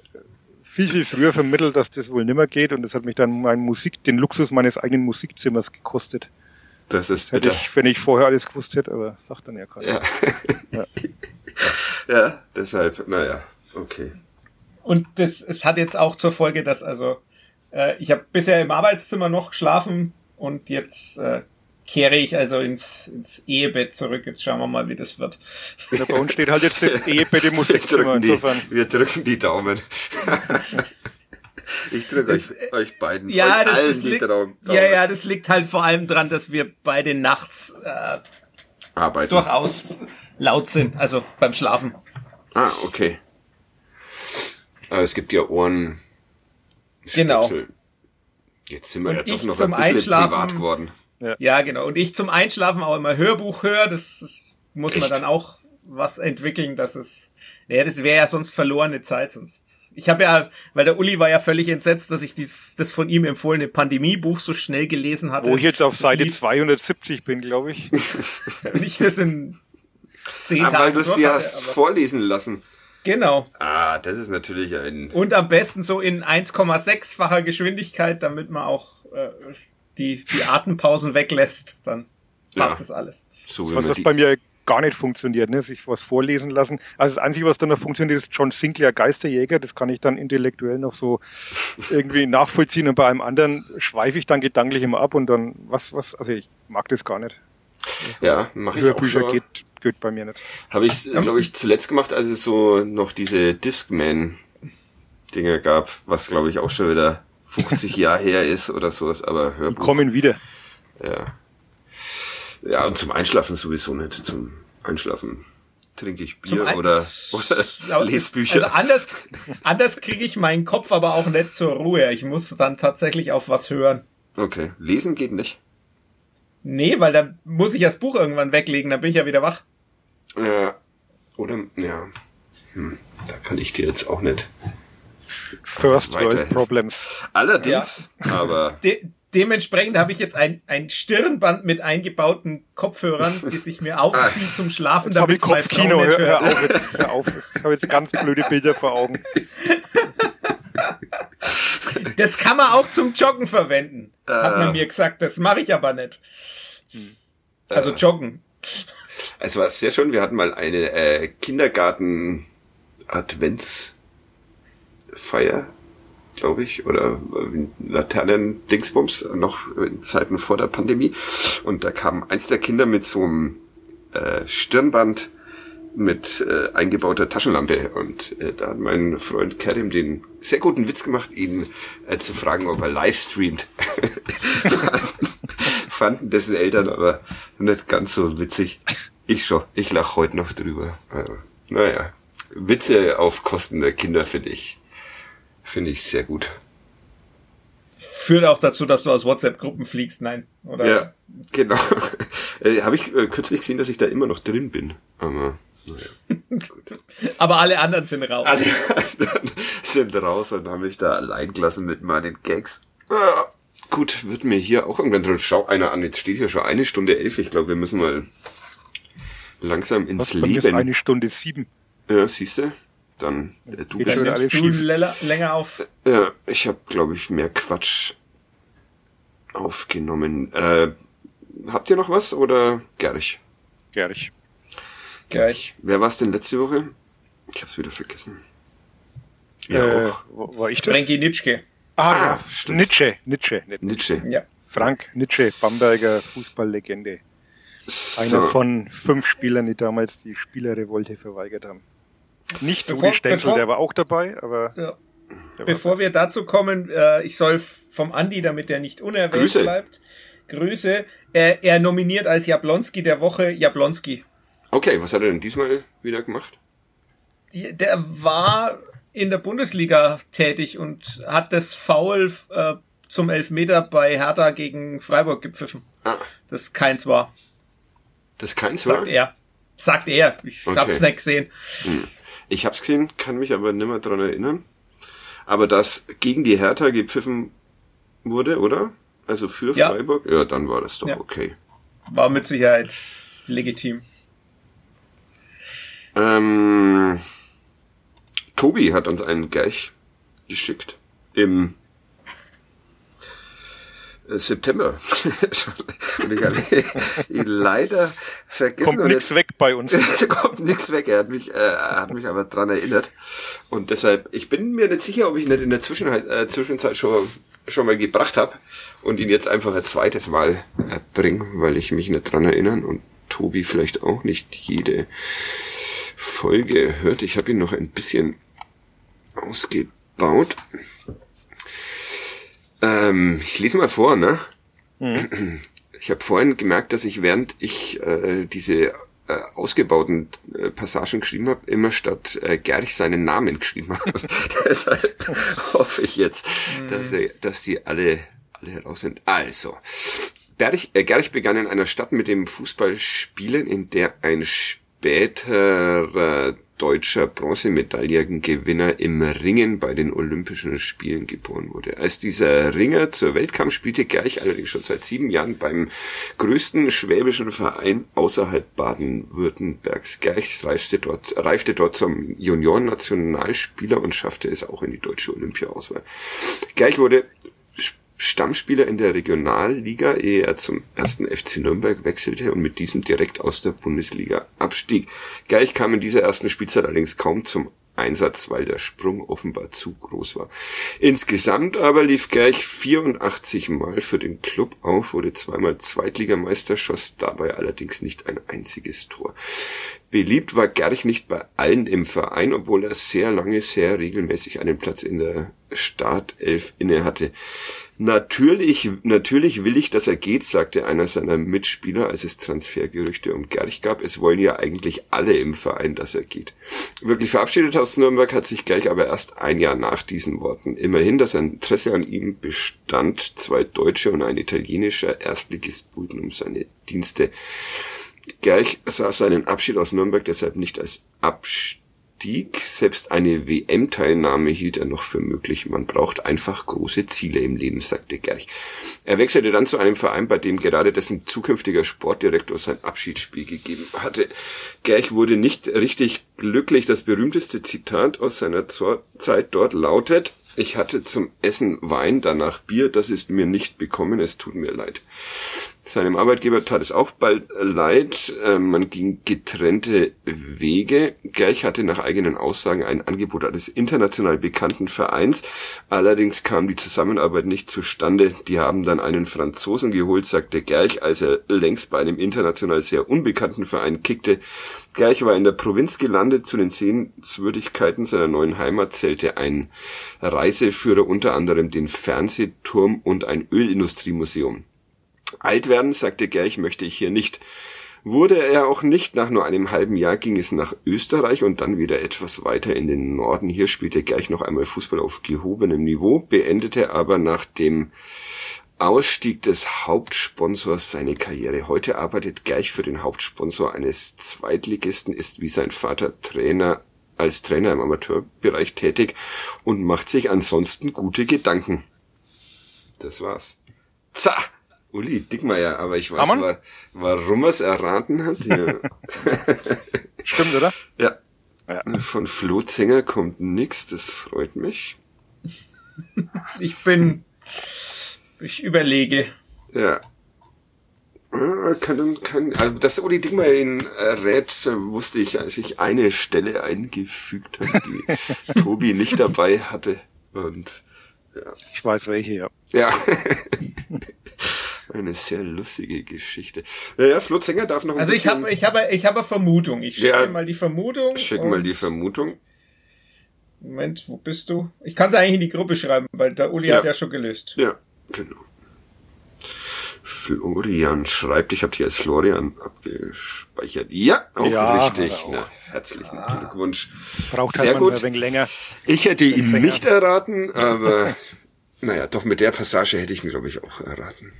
viel, viel früher vermittelt, dass das wohl nimmer geht. Und das hat mich dann mein Musik, den Luxus meines eigenen Musikzimmers gekostet. Das ist Hätte bitter. ich, wenn ich vorher alles gewusst hätte, aber sagt dann ja keiner. Ja. Ja. ja, deshalb, naja, okay. Und das, es hat jetzt auch zur Folge, dass also äh, ich habe bisher im Arbeitszimmer noch geschlafen und jetzt äh, kehre ich also ins, ins Ehebett zurück. Jetzt schauen wir mal, wie das wird. Ja, bei uns steht halt jetzt das Ehebett im Wir Musikzimmer. drücken, die, wir drücken die Daumen. ich drücke euch, euch beiden, Ja, euch das, allen das die liegt, Daumen. ja, ja, das liegt halt vor allem dran, dass wir beide nachts äh, Arbeiten. durchaus laut sind, also beim Schlafen. Ah, okay. Aber es gibt ja Ohren. Genau. Jetzt sind wir ja doch noch zum ein bisschen Einschlafen- privat geworden. Ja, genau. Und ich zum Einschlafen auch immer Hörbuch höre. Das, das muss man Echt? dann auch was entwickeln, dass es. Naja, das wäre ja sonst verlorene Zeit sonst. Ich habe ja, weil der Uli war ja völlig entsetzt, dass ich dieses, das von ihm empfohlene Pandemiebuch so schnell gelesen hatte. Wo ich jetzt auf Seite lief- 270 bin, glaube ich. Und ich das in zehn Ah, weil Tagen du es dir hast aber- vorlesen lassen. Genau. Ah, das ist natürlich ein. Und am besten so in 1,6-facher Geschwindigkeit, damit man auch äh, die, die Atempausen weglässt. Dann passt Ja. das alles. So wie Was man das bei mir gar nicht funktioniert, ne? sich was vorlesen lassen. Also das Einzige, was dann noch funktioniert, ist John Sinclair Geisterjäger. Das kann ich dann intellektuell noch so irgendwie nachvollziehen und bei einem anderen schweife ich dann gedanklich immer ab und dann was, was, also ich mag das gar nicht. Ja, mache ich auch Hörbücher schon. geht, geht bei mir nicht. Habe ich, glaube ich, zuletzt gemacht, als es so noch diese Discman-Dinger gab, was, glaube ich, auch schon wieder 50 Jahre her ist oder sowas, aber Hörbuch. Kommen wieder. Ja. Ja, und zum Einschlafen sowieso nicht. Zum Einschlafen trinke ich Bier Ein- oder, oder lese Bücher. Also anders, anders kriege ich meinen Kopf aber auch nicht zur Ruhe. Ich muss dann tatsächlich auf was hören. okay, lesen geht nicht. Nee, weil dann muss ich das Buch irgendwann weglegen, dann bin ich ja wieder wach. Ja. Oder, ja. Hm, da kann ich dir jetzt auch nicht. First. World Problems. Allerdings, aber De dementsprechend habe ich jetzt ein, ein Stirnband mit eingebauten Kopfhörern, die sich mir aufziehen zum Schlafen, ich damit Frau Kopfkino. nicht Hör, hör auf, jetzt, hör auf. Ich habe jetzt ganz blöde Bilder vor Augen. Das kann man auch zum Joggen verwenden. Hat Äh. man mir gesagt, das mache ich aber nicht. Also joggen. es war sehr schön. Wir hatten mal eine äh, Kindergarten Adventsfeier, glaube ich, oder äh, Laternen Dingsbums noch in Zeiten vor der Pandemie. Und da kam eins der Kinder mit so einem äh, Stirnband mit äh, eingebauter Taschenlampe und äh, da hat mein Freund Kerim den sehr guten Witz gemacht, ihn äh, zu fragen, ob er live streamt. Fanden dessen Eltern aber nicht ganz so witzig. Ich schon. Ich lach heute noch drüber. Also, naja, Witze auf Kosten der Kinder finde ich finde ich sehr gut. Führt auch dazu, dass du aus WhatsApp-Gruppen fliegst, nein. Oder? Ja, genau. äh, Habe ich äh, kürzlich gesehen, dass ich da immer noch drin bin. Aber naja, gut. Aber alle anderen sind raus. Alle anderen sind raus und haben mich da allein gelassen mit meinen Gags. Ah, gut, wird mir hier auch irgendwann drin. Schau einer an, jetzt steht hier schon eine Stunde elf. Ich glaube, wir müssen mal langsam ins Was mir ist Leben. eine Stunde sieben. Ja, siehst du? Dann äh, du bist. nimmst du länger, länger auf. Ja, ich habe, glaube ich, mehr Quatsch aufgenommen. Äh, habt ihr noch was oder Gerich? Gerich. Gleich. Wer war's denn letzte Woche? Ich hab's wieder vergessen. Äh, Ja, auch. wo- war ich das? Frankie Nitschke. Ah, Ah, ja. stimmt. Nietzsche. Nietzsche. Nietzsche. Ja. Frank Nietzsche, Bamberger Fußballlegende. Einer So. von fünf Spielern, die damals die Spielerrevolte verweigert haben. Nicht Bevor- Rudi Stenzel, bevor- der war auch dabei, aber Ja. Bevor wir dazu kommen, äh, ich soll vom Andi, damit der nicht unerwähnt Grüße. bleibt, Grüße. Er, er nominiert als Jablonski der Woche Jablonski. Okay, was hat er denn diesmal wieder gemacht? Die- Der war in der Bundesliga tätig und hat das Foul äh, zum Elfmeter bei Hertha gegen Freiburg gepfiffen. Ah, Das keins war, das keins war? sagt er. Sagt er. Ich Okay. hab's nicht gesehen. Ich hab's gesehen, kann mich aber nimmer dran erinnern. Aber dass gegen die Hertha gepfiffen wurde, oder? Also für Ja. Freiburg? Ja, dann war das doch Ja. okay. War mit Sicherheit legitim. Ähm, Tobi hat uns einen Gerch geschickt im September. und ich habe ihn leider vergessen. Kommt nichts weg bei uns. kommt nichts weg. Er hat mich, äh, hat mich aber dran erinnert. Und deshalb, ich bin mir nicht sicher, ob ich nicht in der Zwischenzeit, äh, Zwischenzeit schon, schon mal gebracht habe und ihn jetzt einfach ein zweites Mal äh, bringe, weil ich mich nicht dran erinnern und Tobi vielleicht auch nicht jede Folge hört. Ich habe ihn noch ein bisschen ausgebaut. Ähm, ich lese mal vor, ne? Mhm. Ich habe vorhin gemerkt, dass ich während ich äh, diese äh, ausgebauten äh, Passagen geschrieben habe, immer statt äh, Gerch seinen Namen geschrieben habe. Deshalb hoffe ich jetzt, mhm. dass, äh, dass die alle, alle heraus sind. Also, Berich, äh, Gerch begann in einer Stadt mit dem Fußballspielen, in der ein späterer deutscher Bronzemedaillengewinner im Ringen bei den Olympischen Spielen geboren wurde. Als dieser Ringer zur Welt kam, spielte Gerch allerdings schon seit sieben Jahren beim größten schwäbischen Verein außerhalb Baden-Württembergs. Gerch reifte dort, reifte dort zum Junioren-Nationalspieler und schaffte es auch in die deutsche Olympia-Auswahl. Gerch wurde Stammspieler in der Regionalliga, ehe er zum ersten FC Nürnberg wechselte und mit diesem direkt aus der Bundesliga abstieg. Gleich kam in dieser ersten Spielzeit allerdings kaum zum Einsatz, weil der Sprung offenbar zu groß war. Insgesamt aber lief Gerch 84 Mal für den Club auf, wurde zweimal Zweitligameister, schoss dabei allerdings nicht ein einziges Tor. Beliebt war Gerch nicht bei allen im Verein, obwohl er sehr lange, sehr regelmäßig einen Platz in der Startelf inne hatte. Natürlich, natürlich will ich, dass er geht, sagte einer seiner Mitspieler, als es Transfergerüchte um Gerch gab. Es wollen ja eigentlich alle im Verein, dass er geht. Wirklich verabschiedet aus Nürnberg hat sich gleich aber erst ein Jahr nach diesen Worten. Immerhin, ein Interesse an ihm bestand. Zwei deutsche und ein italienischer Erstligist buhlten um seine Dienste. Gerch sah seinen Abschied aus Nürnberg deshalb nicht als Abschied Stieg. Selbst eine WM-Teilnahme hielt er noch für möglich. Man braucht einfach große Ziele im Leben, sagte Gerch. Er wechselte dann zu einem Verein, bei dem gerade dessen zukünftiger Sportdirektor sein Abschiedsspiel gegeben hatte. Gerch wurde nicht richtig glücklich. Das berühmteste Zitat aus seiner Zeit dort lautet, ich hatte zum Essen Wein, danach Bier, das ist mir nicht bekommen, es tut mir leid. Seinem Arbeitgeber tat es auch bald leid. Ähm, man ging getrennte Wege. Gerch hatte nach eigenen Aussagen ein Angebot eines international bekannten Vereins. Allerdings kam die Zusammenarbeit nicht zustande. Die haben dann einen Franzosen geholt, sagte Gerch, als er längst bei einem international sehr unbekannten Verein kickte. Gerch war in der Provinz gelandet. Zu den Sehenswürdigkeiten seiner neuen Heimat zählte ein Reiseführer unter anderem den Fernsehturm und ein Ölindustriemuseum. Alt werden, sagte Gerch, möchte ich hier nicht. Wurde er auch nicht, nach nur einem halben Jahr ging es nach Österreich und dann wieder etwas weiter in den Norden. Hier spielte Gerch noch einmal Fußball auf gehobenem Niveau, beendete aber nach dem Ausstieg des Hauptsponsors seine Karriere. Heute arbeitet Gerch für den Hauptsponsor eines Zweitligisten, ist wie sein Vater Trainer als Trainer im Amateurbereich tätig und macht sich ansonsten gute Gedanken. Das war's. Zah! Uli Dickmeier, aber ich weiß, war, warum er es erraten hat. Ja. Stimmt, oder? Ja. ja. Von Flo Zenger kommt nix, das freut mich. Ich bin, ich überlege. Ja. Kann, kann, also dass Uli Dickmeier ihn rät, wusste ich, als ich eine Stelle eingefügt habe, die Tobi nicht dabei hatte. Und ja. Ich weiß welche, ja. Ja. Eine sehr lustige Geschichte. Naja, Flo Zenger darf noch ein also bisschen... Also ich habe ich habe, ich habe Vermutung. Ich schicke ja, mal die Vermutung. Schick mal die Vermutung. Moment, wo bist du? Ich kann sie eigentlich in die Gruppe schreiben, weil der Uli ja. hat ja schon gelöst. Ja, genau. Florian schreibt, ich habe hier als Florian abgespeichert. Ja, auch ja, richtig. Auch. Na, herzlichen ah. Glückwunsch. Braucht halt Sehr halt gut. ein wenig länger. Ich hätte ihn nicht erraten, aber naja, doch mit der Passage hätte ich ihn, glaube ich, auch erraten.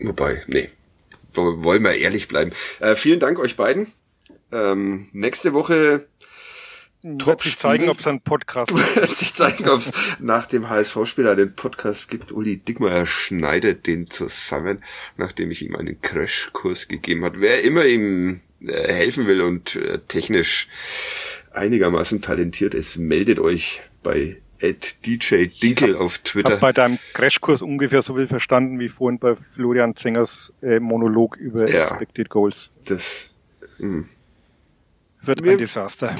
Wobei, nee. Wollen wir ehrlich bleiben. Äh, vielen Dank euch beiden. Ähm, nächste Woche Top sich zeigen, ob es einen Podcast gibt. Wird sich zeigen, ob es nach dem HSV-Spiel einen Podcast gibt. Uli Dickmeyer schneidet den zusammen, nachdem ich ihm einen Crashkurs gegeben hat. Wer immer ihm äh, helfen will und äh, technisch einigermaßen talentiert ist, meldet euch bei DJ Dinkel auf Twitter. Ich habe bei deinem Crashkurs ungefähr so viel verstanden wie vorhin bei Florian Zengers äh, Monolog über ja, Expected Goals. Das mh. Hm. wird wir, ein Desaster.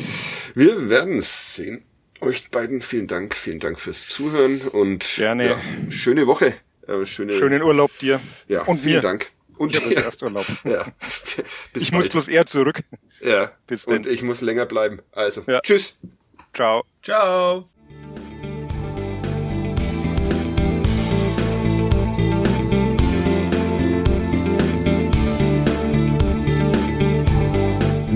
Wir werden es sehen. Euch beiden vielen Dank, vielen Dank fürs Zuhören und Gerne. Ja, schöne Woche. Äh, schöne, Schönen Urlaub dir. Ja, und vielen mir. Dank. Und ich ja. erst Urlaub. Ja. Bis ich bald. muss bloß eher zurück. Ja. Bis und ich muss länger bleiben. Also, ja. tschüss. Ciao. Ciao.